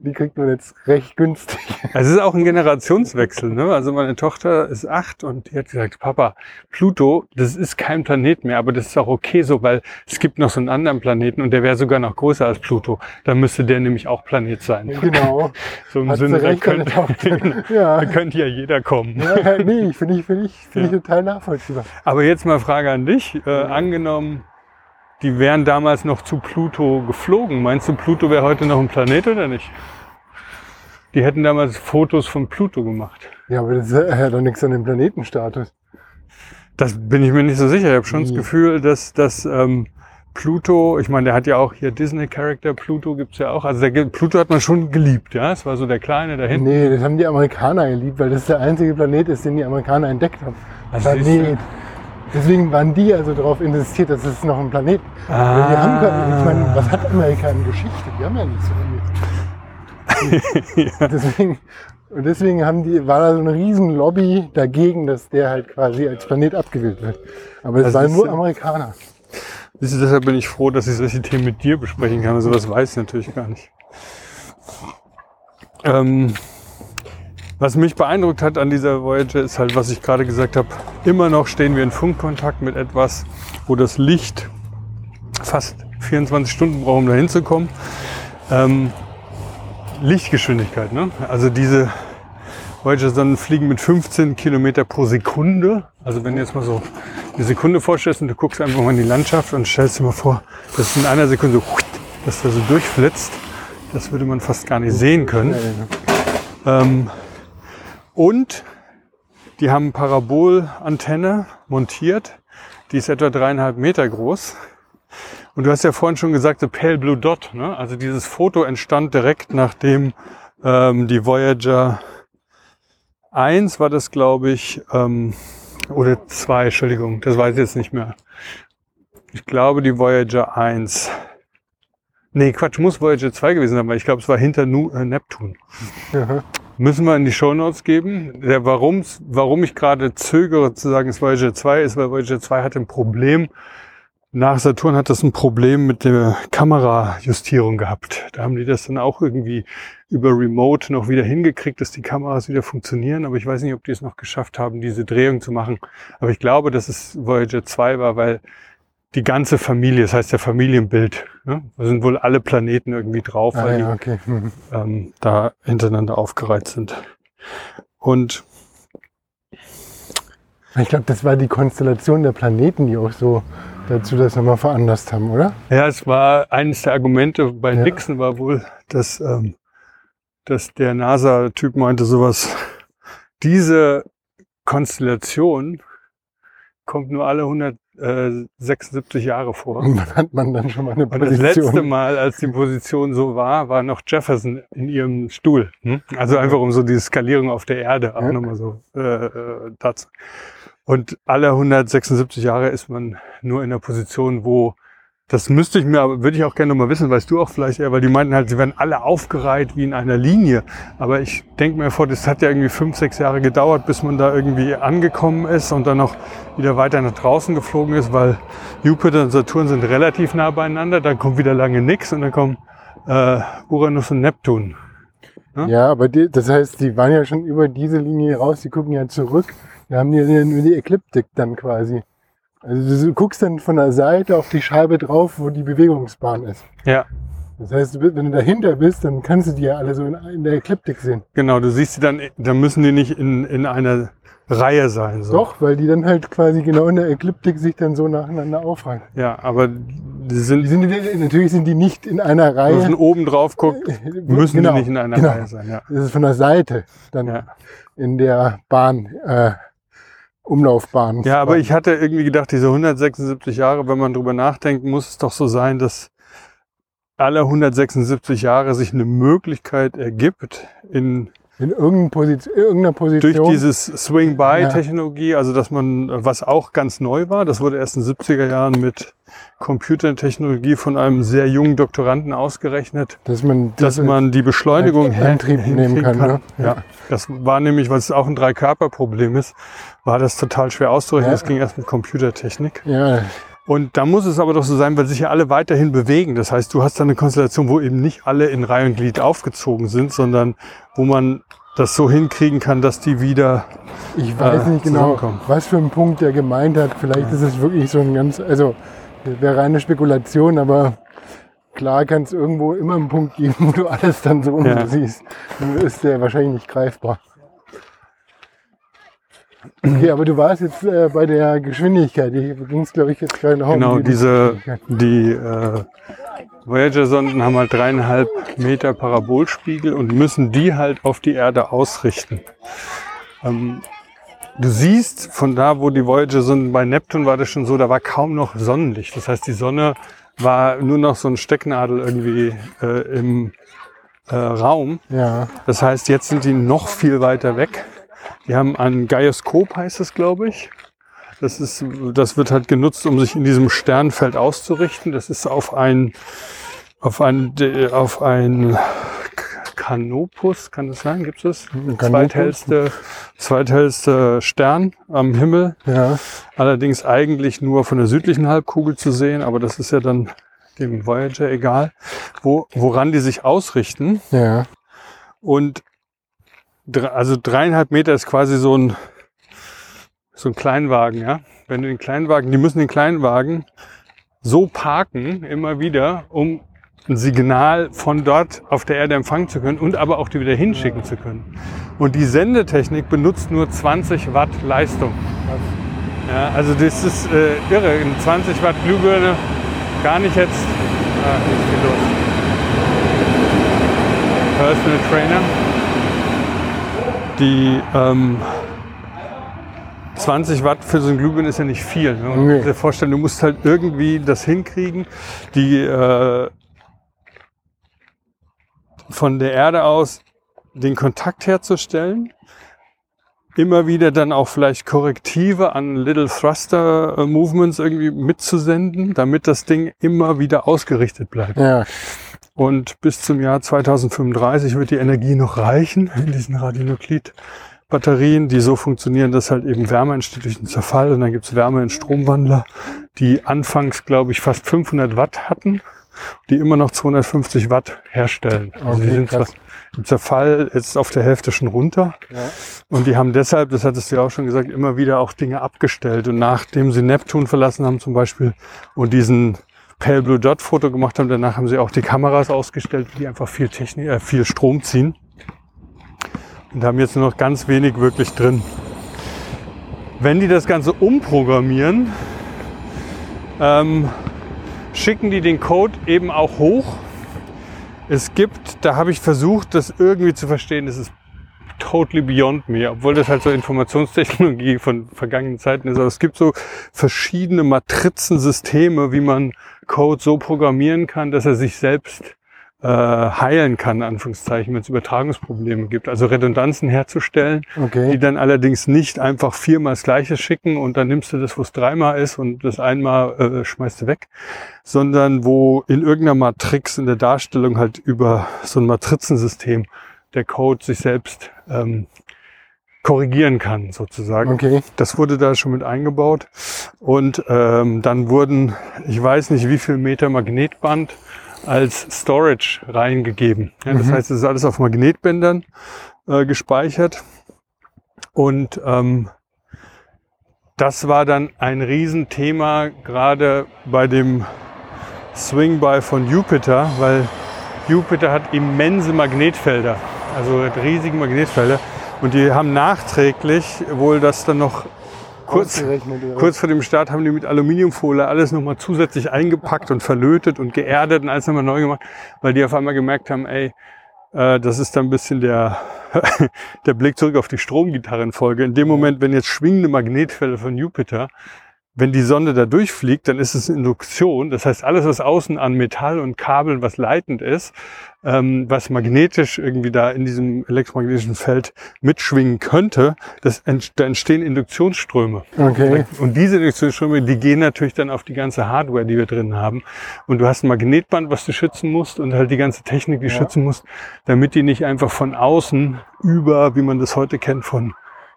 Die kriegt man jetzt recht günstig. Es ist auch ein Generationswechsel. Ne? Also meine Tochter ist acht und die hat gesagt, Papa, Pluto, das ist kein Planet mehr, aber das ist auch okay so, weil es gibt noch so einen anderen Planeten und der wäre sogar noch größer als Pluto. Dann müsste der nämlich auch Planet sein. Genau. <laughs> So im Hat Sinne, da könnte. Ja. da könnte ja jeder kommen. Ja, ja, nee, finde ich, finde ich, finde ich total nachvollziehbar. Aber jetzt mal Frage an dich. Äh, angenommen, die wären damals noch zu Pluto geflogen. Meinst du, Pluto wäre heute noch ein Planet oder nicht? Die hätten damals Fotos von Pluto gemacht. Ja, aber das hat doch nichts an dem Planetenstatus. Das bin ich mir nicht so sicher. Ich habe schon das Wie? Gefühl, dass, dass ähm, Pluto, ich meine, der hat ja auch hier Disney-Charakter, Pluto gibt's ja auch. Also der, Pluto hat man schon geliebt, ja. Es war so der Kleine da hinten. Nee, das haben die Amerikaner geliebt, weil das der einzige Planet ist, den die Amerikaner entdeckt haben. Also Planet. Deswegen waren die also darauf investiert, dass es noch ein Planet. Ah. Weil Die haben, keine- ich meine, was hat Amerika in Geschichte? Die haben ja nicht so viel. <laughs> Deswegen, und deswegen haben die, war da so eine riesen Lobby dagegen, dass der halt quasi als Planet abgewählt wird. Aber es Also waren nur ist- Amerikaner. Siehst du, deshalb bin ich froh, dass ich solche Themen mit dir besprechen kann. Also was weiß ich natürlich gar nicht. Ähm, was mich beeindruckt hat an dieser Voyager ist halt, was ich gerade gesagt habe, immer noch stehen wir in Funkkontakt mit etwas, wo das Licht fast 24 Stunden braucht, um da hinzukommen. Ähm, Lichtgeschwindigkeit, ne? Also diese Voyager-Sonnen fliegen mit 15 Kilometer pro Sekunde. Also wenn jetzt mal so eine Sekunde vorstellst und du guckst einfach mal in die Landschaft und stellst dir mal vor, dass es in einer Sekunde so, dass der so durchflitzt, das würde man fast gar nicht sehen können. Ähm, und die haben Parabolantenne montiert, die ist etwa dreieinhalb Meter groß. Und du hast ja vorhin schon gesagt, the Pale Blue Dot. Ne? Also dieses Foto entstand direkt nachdem ähm, die Voyager 1 war das, glaube ich, ähm, oder 2, Entschuldigung, das weiß ich jetzt nicht mehr. Ich glaube, die Voyager 1. Nee, Quatsch, muss Voyager 2 gewesen sein, weil ich glaube, es war hinter nu äh, Neptun. Ja. Müssen wir in die Shownotes geben. Der, warum's, warum ich gerade zögere zu sagen, es Voyager 2 ist, weil Voyager 2 hatte ein Problem. Nach Saturn hat das ein Problem mit der Kamerajustierung gehabt. Da haben die das dann auch irgendwie über Remote noch wieder hingekriegt, dass die Kameras wieder funktionieren. Aber ich weiß nicht, ob die es noch geschafft haben, diese Drehung zu machen. Aber ich glaube, dass es Voyager 2 war, weil die ganze Familie, das heißt der Familienbild, ne? da sind wohl alle Planeten irgendwie drauf, Ah, weil ja, die okay. Hm. ähm, da hintereinander aufgereiht sind. Und Ich glaube, das war die Konstellation der Planeten, die auch so dazu das nochmal veranlasst haben, oder? ja, es war eines der Argumente bei Ja. Nixon war wohl, dass, ähm, dass der NASA-Typ meinte sowas, diese Konstellation kommt nur alle 176 Jahre vor. Und dann hat man dann schon mal eine Und das Position. letzte Mal, als die Position so war, war noch Jefferson in ihrem Stuhl. Hm? Also einfach um so die Skalierung auf der Erde auch Ja. nochmal so äh, äh, dazu. Und alle 176 Jahre ist man nur in der Position, wo das müsste ich mir, aber würde ich auch gerne nochmal wissen, weißt du auch vielleicht eher, weil die meinten halt, sie werden alle aufgereiht wie in einer Linie. Aber ich denke mir vor, das hat ja irgendwie fünf, sechs Jahre gedauert, bis man da irgendwie angekommen ist und dann noch wieder weiter nach draußen geflogen ist, weil Jupiter und Saturn sind relativ nah beieinander, dann kommt wieder lange nix und dann kommen äh, Uranus und Neptun. Ja, aber die, das heißt, die waren ja schon über diese Linie raus, die gucken ja zurück. Da haben die die Ekliptik dann quasi. Also du guckst dann von der Seite auf die Scheibe drauf, wo die Bewegungsbahn ist. Ja, Das heißt, wenn du dahinter bist, dann kannst du die ja alle so in, der Ekliptik sehen. genau, du siehst sie dann, dann müssen die nicht in, in einer Reihe sein. So. Doch, weil die dann halt quasi genau in der Ekliptik sich dann so nacheinander aufreihen. Ja, aber die sind, Die sind, natürlich sind die nicht in einer wenn man Reihe. oben drauf guckt, <laughs> müssen Genau, die nicht in einer genau. Reihe sein. Ja. Das ist von der Seite dann Ja. in der Bahn, äh, Umlaufbahn. Ja, aber ich hatte irgendwie gedacht, diese 176 Jahre, wenn man drüber nachdenkt, muss es doch so sein, dass alle 176 Jahre sich eine Möglichkeit ergibt, in In irgendeiner Position, durch dieses Swing-By-Technologie, also dass man, was auch ganz neu war, das wurde erst in den 70er Jahren mit Computertechnologie von einem sehr jungen Doktoranden ausgerechnet, dass man, dass man die Beschleunigung Antrieb nehmen hinkriegen kann, ne? Ja, das war nämlich, weil es auch ein Drei-Körper-Problem ist, war das total schwer auszurechnen. Ja. Das ging erst mit Computertechnik. ja, Und da muss es aber doch so sein, weil sich ja alle weiterhin bewegen. Das heißt, du hast da eine Konstellation, wo eben nicht alle in Reihe und Glied aufgezogen sind, sondern wo man das so hinkriegen kann, dass die wieder ich weiß äh, nicht genau, was für ein Punkt er gemeint hat. Vielleicht ist es wirklich so ein ganz, also wäre reine Spekulation, aber klar kann es irgendwo immer einen Punkt geben, wo du alles dann so Ja. siehst. Nur ist der wahrscheinlich nicht greifbar. Okay, aber du warst jetzt äh, bei der Geschwindigkeit. Hier ging es, glaube ich, jetzt gerade noch Genau, um die diese, die äh, Voyager-Sonden haben halt dreieinhalb Meter Parabolspiegel und müssen die halt auf die Erde ausrichten. Ähm, du siehst von da, wo die Voyager-Sonden bei Neptun war das schon so, da war kaum noch Sonnenlicht. Das heißt, die Sonne war nur noch so ein Stecknadel irgendwie äh, im äh, Raum. Ja, Das heißt, jetzt sind die noch viel weiter weg. Die haben ein Gyroskop, heißt es, glaube ich. Das, ist, das wird halt genutzt, um sich in diesem Sternfeld auszurichten. Das ist auf ein, auf ein, auf ein Canopus, kann das sein? Gibt es? Canopus? Zweithellste, zweithellste Stern am Himmel. ja, Allerdings eigentlich nur von der südlichen Halbkugel zu sehen, aber das ist ja dann dem Voyager egal, wo, woran die sich ausrichten. ja. Und also dreieinhalb Meter ist quasi so ein, so ein Kleinwagen, ja. Wenn du den Kleinwagen, die müssen den Kleinwagen so parken, immer wieder, um ein Signal von dort auf der Erde empfangen zu können und aber auch die wieder hinschicken zu können. Und die Sendetechnik benutzt nur 20 Watt Leistung. Ja, also das ist äh, irre. Eine 20 Watt Glühbirne gar nicht jetzt. Ah, jetzt geht los. Personal Trainer. Die ähm, 20 Watt für so ein Glühbirne ist ja nicht viel. Ne? Und Nee. dir vorstellen, du musst halt irgendwie das hinkriegen, die äh, von der Erde aus den Kontakt herzustellen. Immer wieder dann auch vielleicht Korrektive an Little Thruster äh, Movements irgendwie mitzusenden, damit das Ding immer wieder ausgerichtet bleibt. Ja, Und bis zum Jahr 2035 wird die Energie noch reichen in diesen Radionuklid-Batterien, die so funktionieren, dass halt eben Wärme entsteht durch den Zerfall. Und dann gibt's Wärme in Stromwandler, die anfangs, glaube ich, fast 500 Watt hatten, die immer noch 250 Watt herstellen. Also die Okay, sind zwar krass. im Zerfall jetzt auf der Hälfte schon runter. ja. Und die haben deshalb, das hattest du ja auch schon gesagt, immer wieder auch Dinge abgestellt. Und nachdem sie Neptun verlassen haben zum Beispiel und diesen Pale Blue Dot Foto gemacht haben, danach haben sie auch die Kameras ausgestellt, die einfach viel Technik, äh, viel Strom ziehen. Und haben jetzt nur noch ganz wenig wirklich drin. Wenn die das Ganze umprogrammieren, ähm, schicken die den Code eben auch hoch. Es gibt, da habe ich versucht, das irgendwie zu verstehen, das ist totally beyond me, obwohl das halt so Informationstechnologie von vergangenen Zeiten ist. Aber es gibt so verschiedene Matrizensysteme, wie man Code so programmieren kann, dass er sich selbst äh, heilen kann, Anführungszeichen, wenn es Übertragungsprobleme gibt. Also Redundanzen herzustellen, die Okay. dann allerdings nicht einfach viermal das gleiche schicken und dann nimmst du das, wo es dreimal ist und das einmal äh, schmeißt du weg, sondern wo in irgendeiner Matrix in der Darstellung halt über so ein Matrizensystem der Code sich selbst ähm, korrigieren kann, sozusagen. Okay. Das wurde da schon mit eingebaut. Und ähm, dann wurden, ich weiß nicht wie viel Meter Magnetband als Storage reingegeben. Ja, das Mhm. heißt, es ist alles auf Magnetbändern äh, gespeichert. Und ähm, das war dann ein Riesenthema, gerade bei dem Swing-By von Jupiter, weil Jupiter hat immense Magnetfelder, also hat riesige Magnetfelder. Und die haben nachträglich wohl das dann noch kurz, kurz vor dem Start haben die mit Aluminiumfolie alles nochmal zusätzlich eingepackt und verlötet und geerdet und alles nochmal neu gemacht, weil die auf einmal gemerkt haben, ey, äh, das ist dann ein bisschen der, <laughs> der Blick zurück auf die Stromgitarrenfolge. In dem Moment, wenn jetzt schwingende Magnetfelder von Jupiter wenn die Sonde da durchfliegt, dann ist es Induktion. Das heißt, alles, was außen an Metall und Kabeln, was leitend ist, ähm, was magnetisch irgendwie da in diesem elektromagnetischen Feld mitschwingen könnte, das ent da entstehen Induktionsströme. Okay. Und diese Induktionsströme, die gehen natürlich dann auf die ganze Hardware, die wir drin haben. Und du hast ein Magnetband, was du schützen musst und halt die ganze Technik, die Ja. schützen musst, damit die nicht einfach von außen über, wie man das heute kennt, von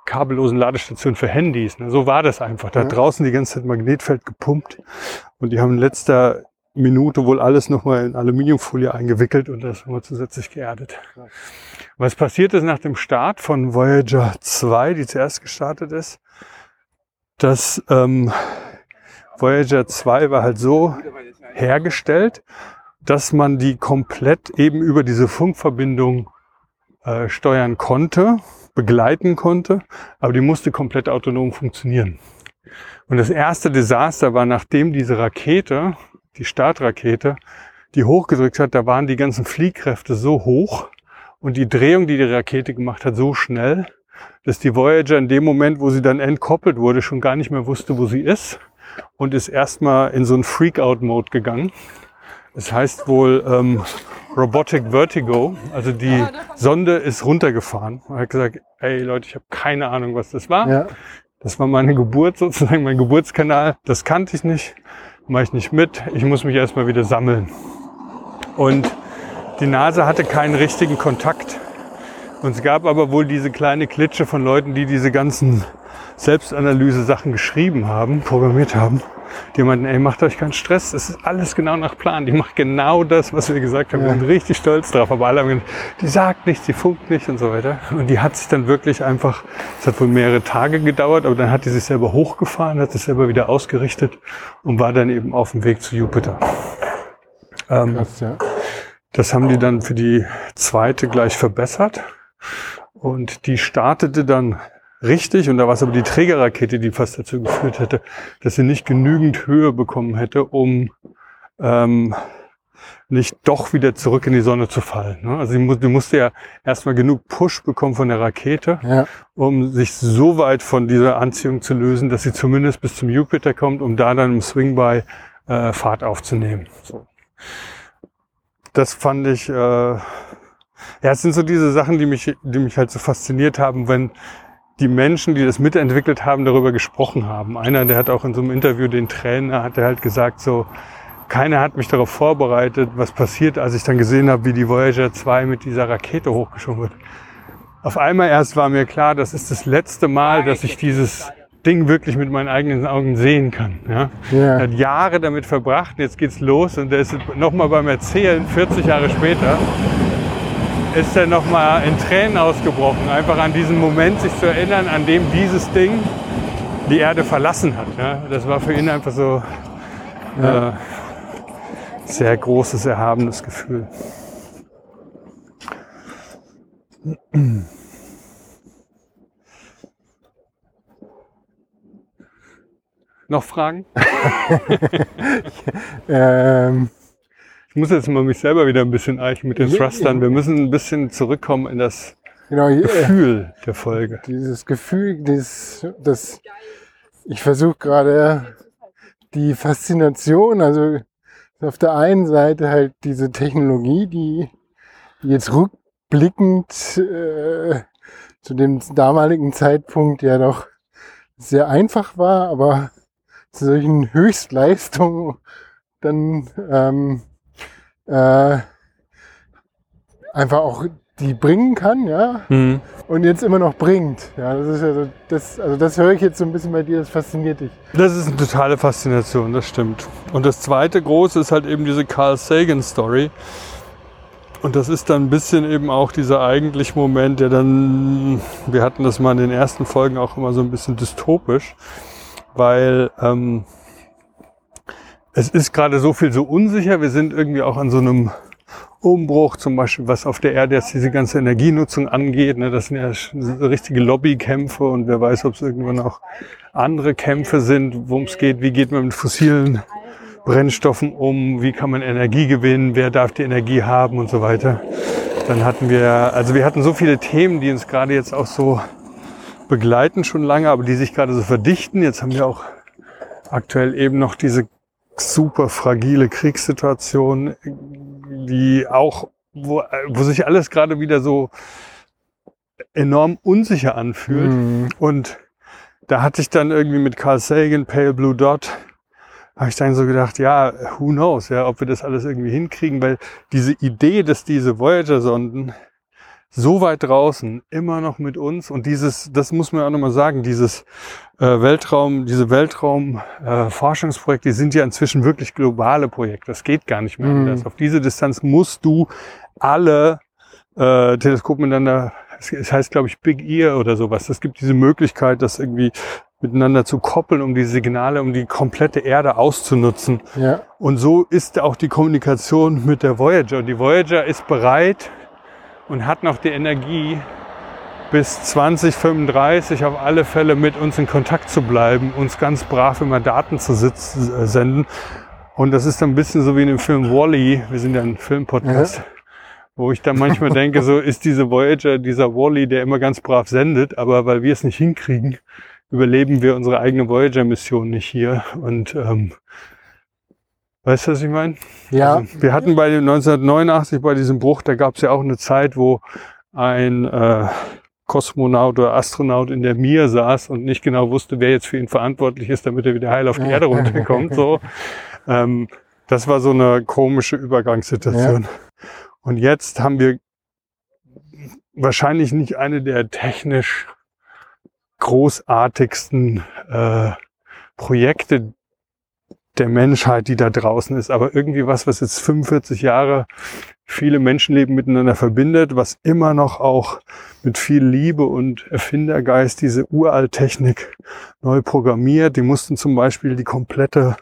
kabellosen Ladestationen für Handys. Ne? So war das einfach. Da Ja. draußen die ganze Zeit Magnetfeld gepumpt und die haben in letzter Minute wohl alles nochmal in Aluminiumfolie eingewickelt und das nochmal zusätzlich geerdet. Was passiert ist nach dem Start von Voyager 2, die zuerst gestartet ist, dass ähm, Voyager 2 war halt so hergestellt, dass man die komplett eben über diese Funkverbindung äh, steuern konnte, begleiten konnte, aber die musste komplett autonom funktionieren. Und das erste Desaster war, nachdem diese Rakete, die Startrakete, die hochgedrückt hat, da waren die ganzen Fliehkräfte so hoch und die Drehung, die die Rakete gemacht hat, so schnell, dass die Voyager in dem Moment, wo sie dann entkoppelt wurde, schon gar nicht mehr wusste, wo sie ist und ist erstmal in so einen Freak-out-Mode gegangen. Das heißt wohl ähm, Robotic Vertigo, also die Sonde ist runtergefahren und hat gesagt, ey Leute, ich habe keine Ahnung, was das war. Ja. Das war meine Geburt sozusagen, mein Geburtskanal. Das kannte ich nicht, mache ich nicht mit. Ich muss mich erstmal wieder sammeln. Und die NASA hatte keinen richtigen Kontakt. Und es gab aber wohl diese kleine Klitsche von Leuten, die diese ganzen Selbstanalyse-Sachen geschrieben haben, programmiert haben. Die meinten, ey, macht euch keinen Stress, es ist alles genau nach Plan. Die macht genau das, was wir gesagt haben. Wir Ja. sind richtig stolz drauf. Aber alle haben gesagt, die sagt nichts, die funkt nicht und so weiter. Und die hat sich dann wirklich einfach, es hat wohl mehrere Tage gedauert, aber dann hat die sich selber hochgefahren, hat sich selber wieder ausgerichtet und war dann eben auf dem Weg zu Jupiter. Ähm, Krass, ja. das haben die dann für die zweite gleich verbessert. Und die startete dann richtig. Und da war es aber die Trägerrakete, die fast dazu geführt hätte, dass sie nicht genügend Höhe bekommen hätte, um ähm, nicht doch wieder zurück in die Sonne zu fallen. Ne? Also sie, mu die musste ja erstmal genug Push bekommen von der Rakete, Ja. um sich so weit von dieser Anziehung zu lösen, dass sie zumindest bis zum Jupiter kommt, um da dann im Swing by äh, Fahrt aufzunehmen. So. Das fand ich, äh, ja, es sind so diese Sachen, die mich, die mich halt so fasziniert haben, wenn die Menschen, die das mitentwickelt haben, darüber gesprochen haben. Einer, der hat auch in so einem Interview den Trainer, hat er halt gesagt so, keiner hat mich darauf vorbereitet, was passiert, als ich dann gesehen habe, wie die Voyager 2 mit dieser Rakete hochgeschoben wird. Auf einmal erst war mir klar, das ist das letzte Mal, dass ich dieses Ding wirklich mit meinen eigenen Augen sehen kann. Ja? Er Ja. hat Jahre damit verbracht, jetzt geht's los und der ist nochmal beim Erzählen, 40 Jahre später, ist er nochmal in Tränen ausgebrochen, einfach an diesen Moment sich zu erinnern, an dem dieses Ding die Erde verlassen hat. Ja? Das war für ihn einfach so Ja. äh, sehr großes, erhabenes Gefühl. Noch Fragen? <laughs> Ähm, muss jetzt mal mich selber wieder ein bisschen eichen mit den Thrustern. Wir müssen ein bisschen zurückkommen in das genau, äh, Gefühl der Folge. dieses Gefühl, dieses, das, ich versuche gerade die Faszination, also auf der einen Seite halt diese Technologie, die, die jetzt rückblickend äh, zu dem damaligen Zeitpunkt ja doch sehr einfach war, aber zu solchen Höchstleistungen dann ähm, äh, einfach auch die bringen kann, ja, Mhm. und jetzt immer noch bringt. Ja, das ist ja so, das, also das höre ich jetzt so ein bisschen bei dir, das fasziniert dich. Das ist eine totale Faszination, das stimmt. Und das zweite große ist halt eben diese Carl Sagan Story. Und das ist dann ein bisschen eben auch dieser eigentlich Moment, der dann, wir hatten das mal in den ersten Folgen auch immer so ein bisschen dystopisch, weil ähm, es ist gerade so viel so unsicher. Wir sind irgendwie auch an so einem Umbruch, zum Beispiel was auf der Erde jetzt diese ganze Energienutzung angeht. Ne, das sind ja richtige Lobbykämpfe und wer weiß, ob es irgendwann auch andere Kämpfe sind, worum es geht, wie geht man mit fossilen Brennstoffen um, wie kann man Energie gewinnen, wer darf die Energie haben und so weiter. Dann hatten wir, also wir hatten so viele Themen, die uns gerade jetzt auch so begleiten schon lange, aber die sich gerade so verdichten. Jetzt haben wir auch aktuell eben noch diese super fragile Kriegssituation, die auch, wo, wo sich alles gerade wieder so enorm unsicher anfühlt. Mhm. Und da hatte ich dann irgendwie mit Carl Sagan, Pale Blue Dot, habe ich dann so gedacht, ja, who knows, ja, ob wir das alles irgendwie hinkriegen, weil diese Idee, dass diese Voyager-Sonden so weit draußen immer noch mit uns und dieses, das muss man auch nochmal sagen, dieses äh, Weltraum, diese Weltraum-Forschungsprojekte, die sind ja inzwischen wirklich globale Projekte. Das geht gar nicht mehr Mhm. anders. Auf diese Distanz musst du alle äh, Teleskope miteinander, es es heißt glaube ich Big Ear oder sowas. Es gibt diese Möglichkeit, das irgendwie miteinander zu koppeln, um die Signale, um die komplette Erde auszunutzen. Ja. Und so ist auch die Kommunikation mit der Voyager. Und die Voyager ist bereit und hat noch die Energie, bis 2035 auf alle Fälle mit uns in Kontakt zu bleiben, uns ganz brav immer Daten zu sitz, äh, senden. Und das ist dann ein bisschen so wie in dem Film Wally. Wir sind ja ein Filmpodcast. Wo ich dann manchmal denke, so ist diese Voyager, dieser Wally, der immer ganz brav sendet, aber weil wir es nicht hinkriegen, überleben wir unsere eigene Voyager-Mission nicht hier. Und ähm, weißt du, was ich meine? Ja. Also, wir hatten bei dem 1989 bei diesem Bruch, da gab es ja auch eine Zeit, wo ein äh, Kosmonaut oder Astronaut in der Mir saß und nicht genau wusste, wer jetzt für ihn verantwortlich ist, damit er wieder heil auf die Erde runterkommt. So, <laughs> ähm, das war so eine komische Übergangssituation. Und jetzt haben wir wahrscheinlich nicht eine der technisch großartigsten äh, Projekte der Menschheit, die da draußen ist, aber irgendwie was, was jetzt 45 Jahre viele Menschenleben miteinander verbindet, was immer noch auch mit viel Liebe und Erfindergeist diese Uralttechnik neu programmiert. Die mussten zum Beispiel die komplette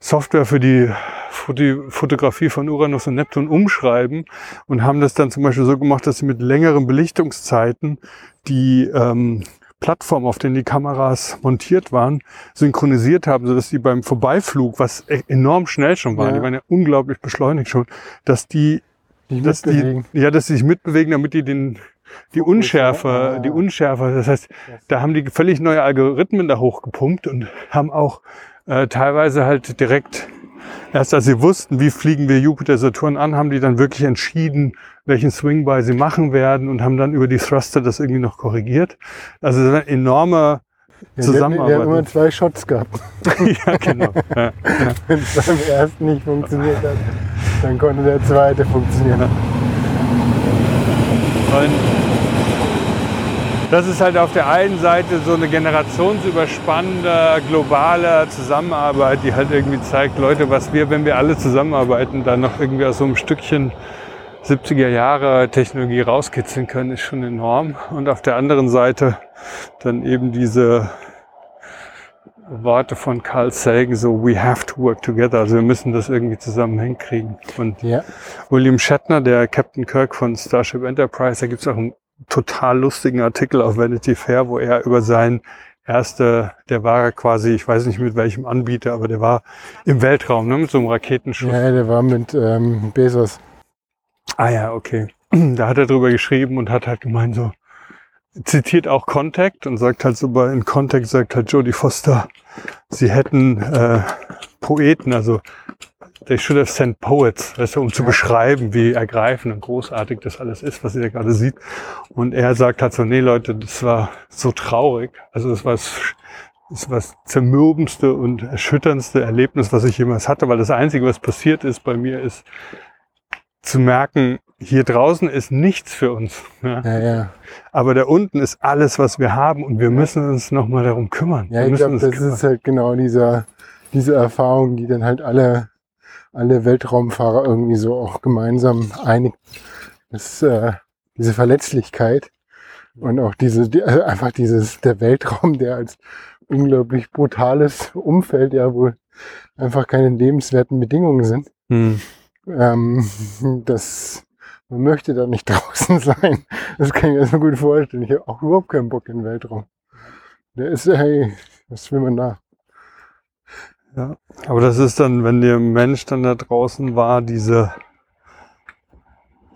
Software für die Foto- Fotografie von Uranus und Neptun umschreiben und haben das dann zum Beispiel so gemacht, dass sie mit längeren Belichtungszeiten die ähm, Plattform, auf denen die Kameras montiert waren, synchronisiert haben, sodass die beim Vorbeiflug, was e- enorm schnell schon waren, Ja. die waren ja unglaublich beschleunigt schon, dass die, Die dass die, ja, dass sie sich mitbewegen, damit die den, die Unschärfe, ja. die Unschärfe, das heißt, da haben die völlig neue Algorithmen da hochgepumpt und haben auch äh, teilweise halt direkt, erst als sie wussten, wie fliegen wir Jupiter, Saturn an, haben die dann wirklich entschieden, welchen Swing-By sie machen werden und haben dann über die Thruster das irgendwie noch korrigiert. Also eine enorme Ja, wir, Zusammenarbeit. haben immer zwei Shots gehabt. <laughs> ja, genau. Ja. Wenn es beim ersten nicht funktioniert hat, dann konnte der zweite funktionieren. Und das ist halt auf der einen Seite so eine generationsüberspannende globale Zusammenarbeit, die halt irgendwie zeigt, Leute, was wir, wenn wir alle zusammenarbeiten, dann noch irgendwie aus so einem Stückchen 70er Jahre Technologie rauskitzeln können, ist schon enorm. Und auf der anderen Seite dann eben diese Worte von Carl Sagan, so we have to work together, also wir müssen das irgendwie zusammen hinkriegen. Und Ja. William Shatner, der Captain Kirk von Starship Enterprise, da gibt es auch einen total lustigen Artikel auf Vanity Fair, wo er über sein erste, der war quasi, ich weiß nicht mit welchem Anbieter, aber der war im Weltraum, ne, mit so einem Raketenschuss. ja, der war mit ähm, Bezos. Ah ja, okay. <clears throat> Da hat er drüber geschrieben und hat halt gemeint so, zitiert auch Contact und sagt halt so bei in Contact sagt halt Jodie Foster, sie hätten äh, Poeten, also they should have sent poets, weißt du, um zu beschreiben, wie ergreifend und großartig das alles ist, was sie da gerade sieht. Und er sagt halt so, nee Leute, das war so traurig. Also das war das, das, war das zermürbendste und erschütterndste Erlebnis, was ich jemals hatte, weil das Einzige, was passiert ist bei mir, ist zu merken, hier draußen ist nichts für uns. Ja. Ja, ja. Aber da unten ist alles, was wir haben und wir müssen uns nochmal darum kümmern. Ja, ich glaube, das kümmern. ist halt genau dieser, diese Erfahrung, die dann halt alle, alle Weltraumfahrer irgendwie so auch gemeinsam einig. Das, äh, diese Verletzlichkeit und auch diese, die, also einfach dieses, der Weltraum, der als unglaublich brutales Umfeld, ja, wo einfach keine lebenswerten Bedingungen sind. Hm. Ähm, <laughs> das, man möchte da nicht <laughs> draußen sein. Das kann ich mir so gut vorstellen. Ich habe auch überhaupt keinen Bock in den Weltraum. Der ist, hey, was will man da? Ja. Aber das ist dann, wenn der Mensch dann da draußen war, diese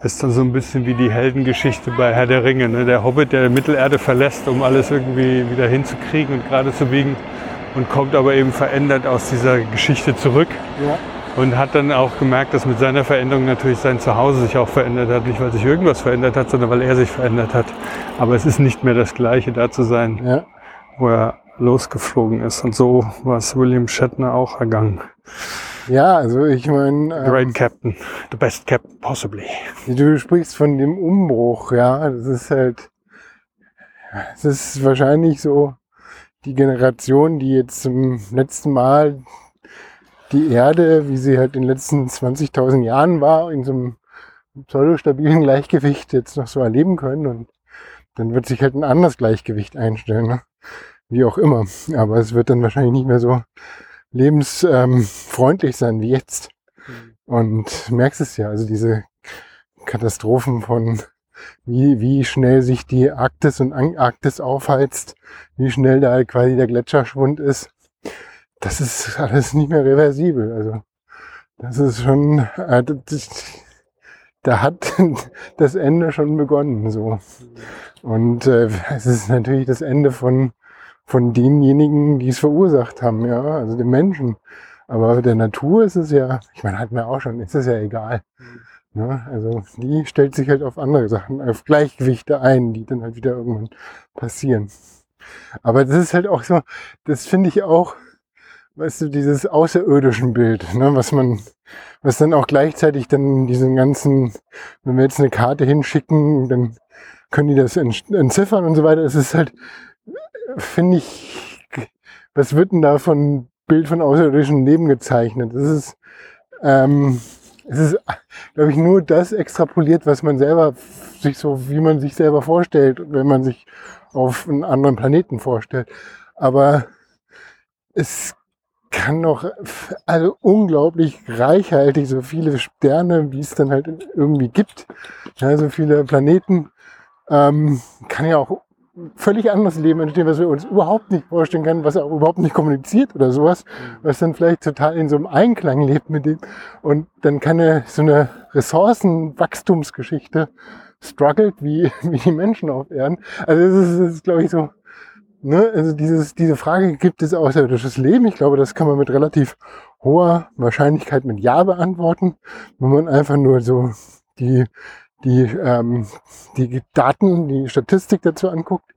ist dann so ein bisschen wie die Heldengeschichte bei Herr der Ringe. Ne? Der Hobbit, der Mittelerde verlässt, um alles irgendwie wieder hinzukriegen und gerade zu biegen. und kommt aber eben verändert aus dieser Geschichte zurück. Ja. Und hat dann auch gemerkt, dass mit seiner Veränderung natürlich sein Zuhause sich auch verändert hat. Nicht, weil sich irgendwas verändert hat, sondern weil er sich verändert hat. Aber es ist nicht mehr das Gleiche, da zu sein, Ja. wo er losgeflogen ist. Und so war es William Shatner auch ergangen. Ja, also ich meine, ähm, Great Captain. The best Captain possibly. du sprichst von dem Umbruch, ja, das ist halt, es ist wahrscheinlich so die Generation, die jetzt zum letzten Mal die Erde, wie sie halt in den letzten 20.000 Jahren war, in so einem pseudostabilen <laughs> Gleichgewicht jetzt noch so erleben können und dann wird sich halt ein anderes Gleichgewicht einstellen, ne? wie auch immer. Aber es wird dann wahrscheinlich nicht mehr so lebensfreundlich sein wie jetzt. Und merkst es ja, also diese Katastrophen von wie, wie schnell sich die Arktis und Antarktis aufheizt, wie schnell da quasi der Gletscherschwund ist, das ist alles nicht mehr reversibel. Also das ist schon, äh, <laughs> da hat <laughs> das Ende schon begonnen. So. Und äh, es ist natürlich das Ende von, von denjenigen, die es verursacht haben, ja, also den Menschen. Aber der Natur ist es ja, ich meine, hatten wir auch schon, ist es ja egal. Ne? Also die stellt sich halt auf andere Sachen, auf Gleichgewichte ein, die dann halt wieder irgendwann passieren. Aber das ist halt auch so, das finde ich auch, weißt du, dieses außerirdischen Bild, ne, was man, was dann auch gleichzeitig dann diesen ganzen, wenn wir jetzt eine Karte hinschicken, dann können die das ent- entziffern und so weiter. Es ist halt, finde ich, was wird denn da von Bild von außerirdischem Leben gezeichnet? Das ist, ähm, es ist, glaube ich, nur das extrapoliert, was man selber sich so, wie man sich selber vorstellt, wenn man sich auf einen anderen Planeten vorstellt. Aber es kann doch also unglaublich reichhaltig so viele Sterne, wie es dann halt irgendwie gibt, ja, so viele Planeten, ähm, kann ja auch völlig anderes Leben entstehen, was wir uns überhaupt nicht vorstellen können, was auch überhaupt nicht kommuniziert oder sowas, was dann vielleicht total in so einem Einklang lebt mit dem. Und dann kann eine, so eine Ressourcenwachstumsgeschichte struggelt wie, <laughs> wie die Menschen auf Erden. Also das ist, das ist glaube ich, so, ne, also dieses, diese Frage, gibt es außerirdisches Leben? Ich glaube, das kann man mit relativ hoher Wahrscheinlichkeit mit Ja beantworten, wenn man einfach nur so die, die, ähm, die Daten, die Statistik dazu anguckt.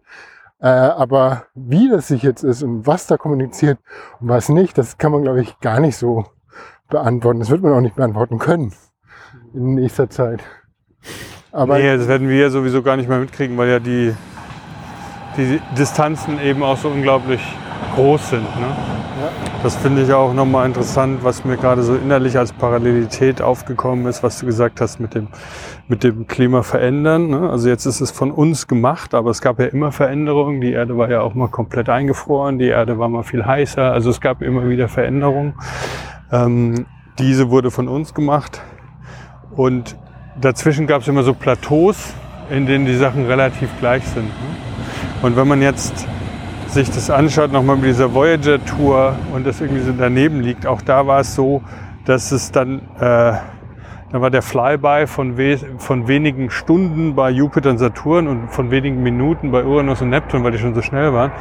Äh, aber wie das sich jetzt ist und was da kommuniziert und was nicht, das kann man, glaube ich, gar nicht so beantworten. Das wird man auch nicht beantworten können in nächster Zeit. Aber nee, das werden wir sowieso gar nicht mehr mitkriegen, weil ja die, die Distanzen eben auch so unglaublich groß sind. Ne? Das finde ich auch nochmal interessant, was mir gerade so innerlich als Parallelität aufgekommen ist, was du gesagt hast mit dem, mit dem Klima verändern. Ne? Also jetzt ist es von uns gemacht, aber es gab ja immer Veränderungen. Die Erde war ja auch mal komplett eingefroren, die Erde war mal viel heißer. Also es gab immer wieder Veränderungen. Ähm, diese wurde von uns gemacht. Und dazwischen gab es immer so Plateaus, in denen die Sachen relativ gleich sind. Ne? Und wenn man jetzt sich das anschaut, nochmal mit dieser Voyager-Tour und das irgendwie so daneben liegt, auch da war es so, dass es dann, äh, da war der Flyby von, we von wenigen Stunden bei Jupiter und Saturn und von wenigen Minuten bei Uranus und Neptun, weil die schon so schnell waren,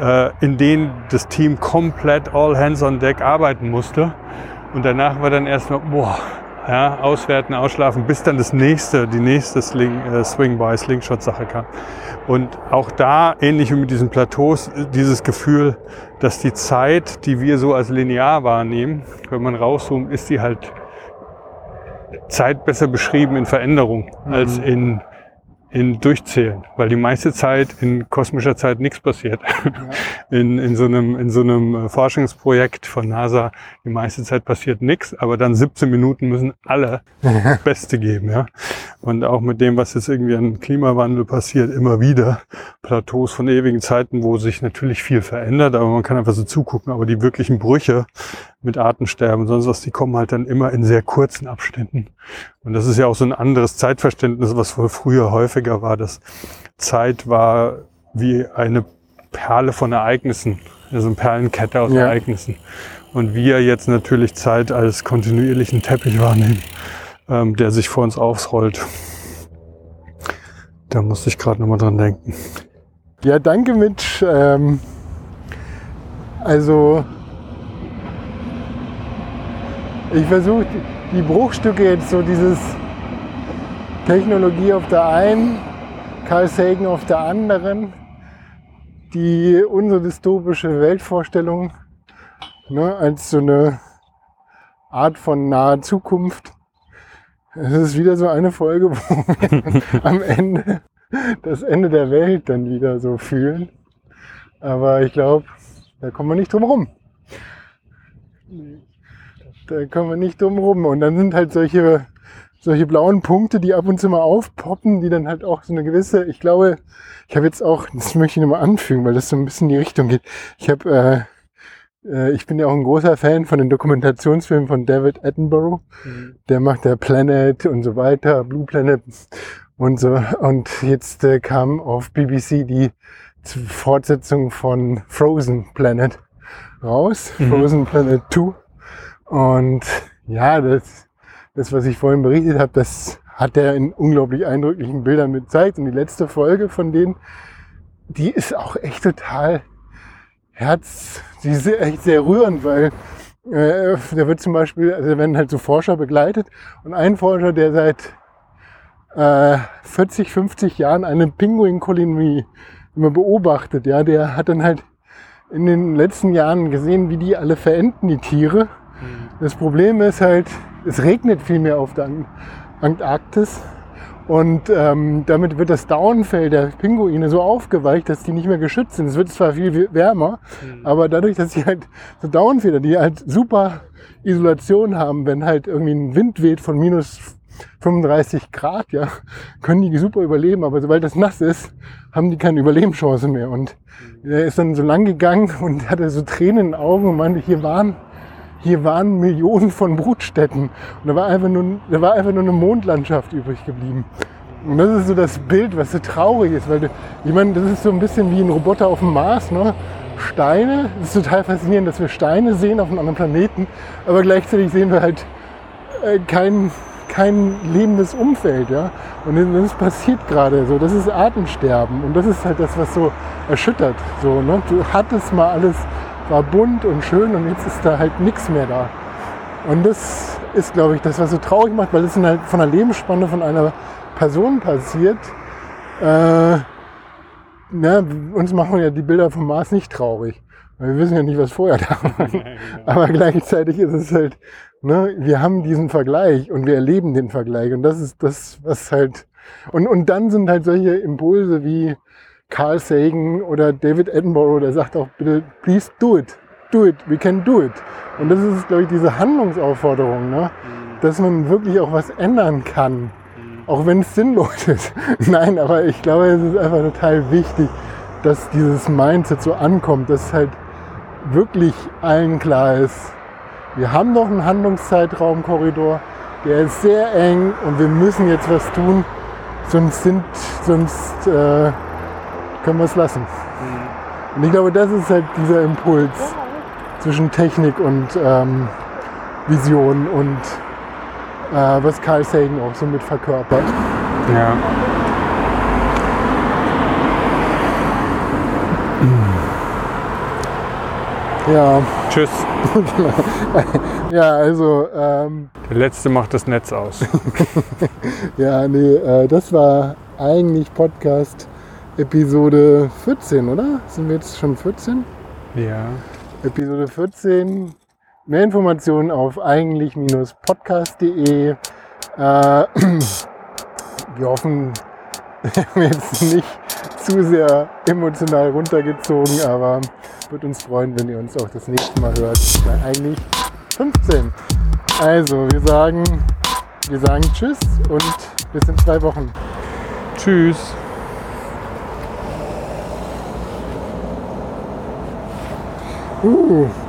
äh, in denen das Team komplett all hands on deck arbeiten musste. Und danach war dann erstmal, boah, ja, auswerten, ausschlafen, bis dann das nächste, die nächste Sling, äh, Swing-by, Slingshot-Sache kam. Und auch da, ähnlich wie mit diesen Plateaus, dieses Gefühl, dass die Zeit, die wir so als linear wahrnehmen, wenn man rauszoomt, ist die halt Zeit besser beschrieben in Veränderung als in, in Durchzählen, weil die meiste Zeit in kosmischer Zeit nichts passiert. <laughs> In, in, so einem, in so einem Forschungsprojekt von NASA, die meiste Zeit passiert nichts, aber dann 17 Minuten müssen alle das <laughs> Beste geben. Ja? Und auch mit dem, was jetzt irgendwie an Klimawandel passiert, immer wieder Plateaus von ewigen Zeiten, wo sich natürlich viel verändert, aber man kann einfach so zugucken, aber die wirklichen Brüche mit Artensterben und sonst was, die kommen halt dann immer in sehr kurzen Abständen. Und das ist ja auch so ein anderes Zeitverständnis, was wohl früher häufiger war, dass Zeit war wie eine Perle von Ereignissen, also eine Perlenkette aus Ja. Ereignissen. Und wir jetzt natürlich Zeit als kontinuierlichen Teppich wahrnehmen, ähm, der sich vor uns aufrollt. Da musste ich gerade nochmal dran denken. Ja, danke Mitch. Ähm, Also ich versuche die Bruchstücke jetzt so dieses Technologie auf der einen, Carl Sagan auf der anderen, die unsere dystopische Weltvorstellung ne, als so eine Art von naher Zukunft. Es ist wieder so eine Folge, wo wir am Ende das Ende der Welt dann wieder so fühlen. Aber ich glaube, da kommen wir nicht drum rum. Da kommen wir nicht drum rum. Und dann sind halt solche, solche blauen Punkte, die ab und zu mal aufpoppen, die dann halt auch so eine gewisse, ich glaube, ich habe jetzt auch, das möchte ich nochmal anfügen, weil das so ein bisschen in die Richtung geht. Ich habe, äh, äh, ich bin ja auch ein großer Fan von den Dokumentationsfilmen von David Attenborough. Mhm. Der macht der Planet und so weiter, Blue Planet und so. Und jetzt äh, kam auf BBC die Fortsetzung von Frozen Planet raus, mhm. Frozen Planet 2. Und ja, das, das, was ich vorhin berichtet habe, das hat er in unglaublich eindrücklichen Bildern mit gezeigt. Und die letzte Folge von denen, die ist auch echt total Herz, die ist echt sehr rührend, weil äh, da wird zum Beispiel, also da werden halt so Forscher begleitet und ein Forscher, der seit äh, 40, 50 Jahren eine Pinguinkolonie immer beobachtet, ja, der hat dann halt in den letzten Jahren gesehen, wie die alle verenden, die Tiere. Mhm. Das Problem ist halt, es regnet viel mehr auf der Antarktis und ähm, damit wird das Downfell der Pinguine so aufgeweicht, dass die nicht mehr geschützt sind. Es wird zwar viel wärmer, mhm. aber dadurch, dass sie halt so Downfeder, die halt super Isolation haben, wenn halt irgendwie ein Wind weht von minus 35 Grad, ja, <laughs> können die super überleben. Aber sobald das nass ist, haben die keine Überlebenschance mehr. Und er ist dann so lang gegangen und hatte so Tränen in den Augen und meinte, hier waren, hier waren Millionen von Brutstätten. Und da war einfach nur, da war einfach nur eine Mondlandschaft übrig geblieben. Und das ist so das Bild, was so traurig ist, weil du, ich meine, das ist so ein bisschen wie ein Roboter auf dem Mars, ne? Steine, es ist total faszinierend, dass wir Steine sehen auf einem anderen Planeten, aber gleichzeitig sehen wir halt äh, keinen kein lebendes Umfeld. Ja? Und das passiert gerade so. Das ist Artensterben. Und das ist halt das, was so erschüttert. So, ne? Du hattest mal alles, war bunt und schön und jetzt ist da halt nichts mehr da. Und das ist, glaube ich, das, was so traurig macht, weil es halt von der Lebensspanne von einer Person passiert. Äh, ne, uns machen ja die Bilder vom Mars nicht traurig. Weil wir wissen ja nicht, was vorher da war. <laughs> Aber gleichzeitig ist es halt Ne? Wir haben diesen Vergleich und wir erleben den Vergleich. Und das ist das, was halt. Und, und dann sind halt solche Impulse wie Carl Sagan oder David Attenborough, der sagt auch bitte, please do it. Do it, we can do it. Und das ist, glaube ich, diese Handlungsaufforderung, ne? Mhm. dass man wirklich auch was ändern kann. Mhm. Auch wenn es sinnlos <laughs> ist. Nein, aber ich glaube, es ist einfach total wichtig, dass dieses Mindset so ankommt, dass halt wirklich allen klar ist, wir haben noch einen Handlungszeitraumkorridor, der ist sehr eng und wir müssen jetzt was tun, sonst, sind, sonst äh, können wir es lassen. Mhm. Und ich glaube, das ist halt dieser Impuls zwischen Technik und ähm, Vision und äh, was Carl Sagan auch so mit verkörpert. Ja. Ja. Tschüss. <laughs> ja, also. Ähm, Der letzte macht das Netz aus. <laughs> ja, nee, äh, das war eigentlich Podcast Episode 14, oder? Sind wir jetzt schon 14? Ja. Episode 14. Mehr Informationen auf eigentlich-podcast.de. Äh, <clears throat> wir hoffen, <laughs> wir haben jetzt nicht zu sehr emotional runtergezogen, aber würde uns freuen, wenn ihr uns auch das nächste Mal hört. Bei eigentlich 15. Also, wir sagen, wir sagen Tschüss und bis in zwei Wochen. Tschüss. Uh.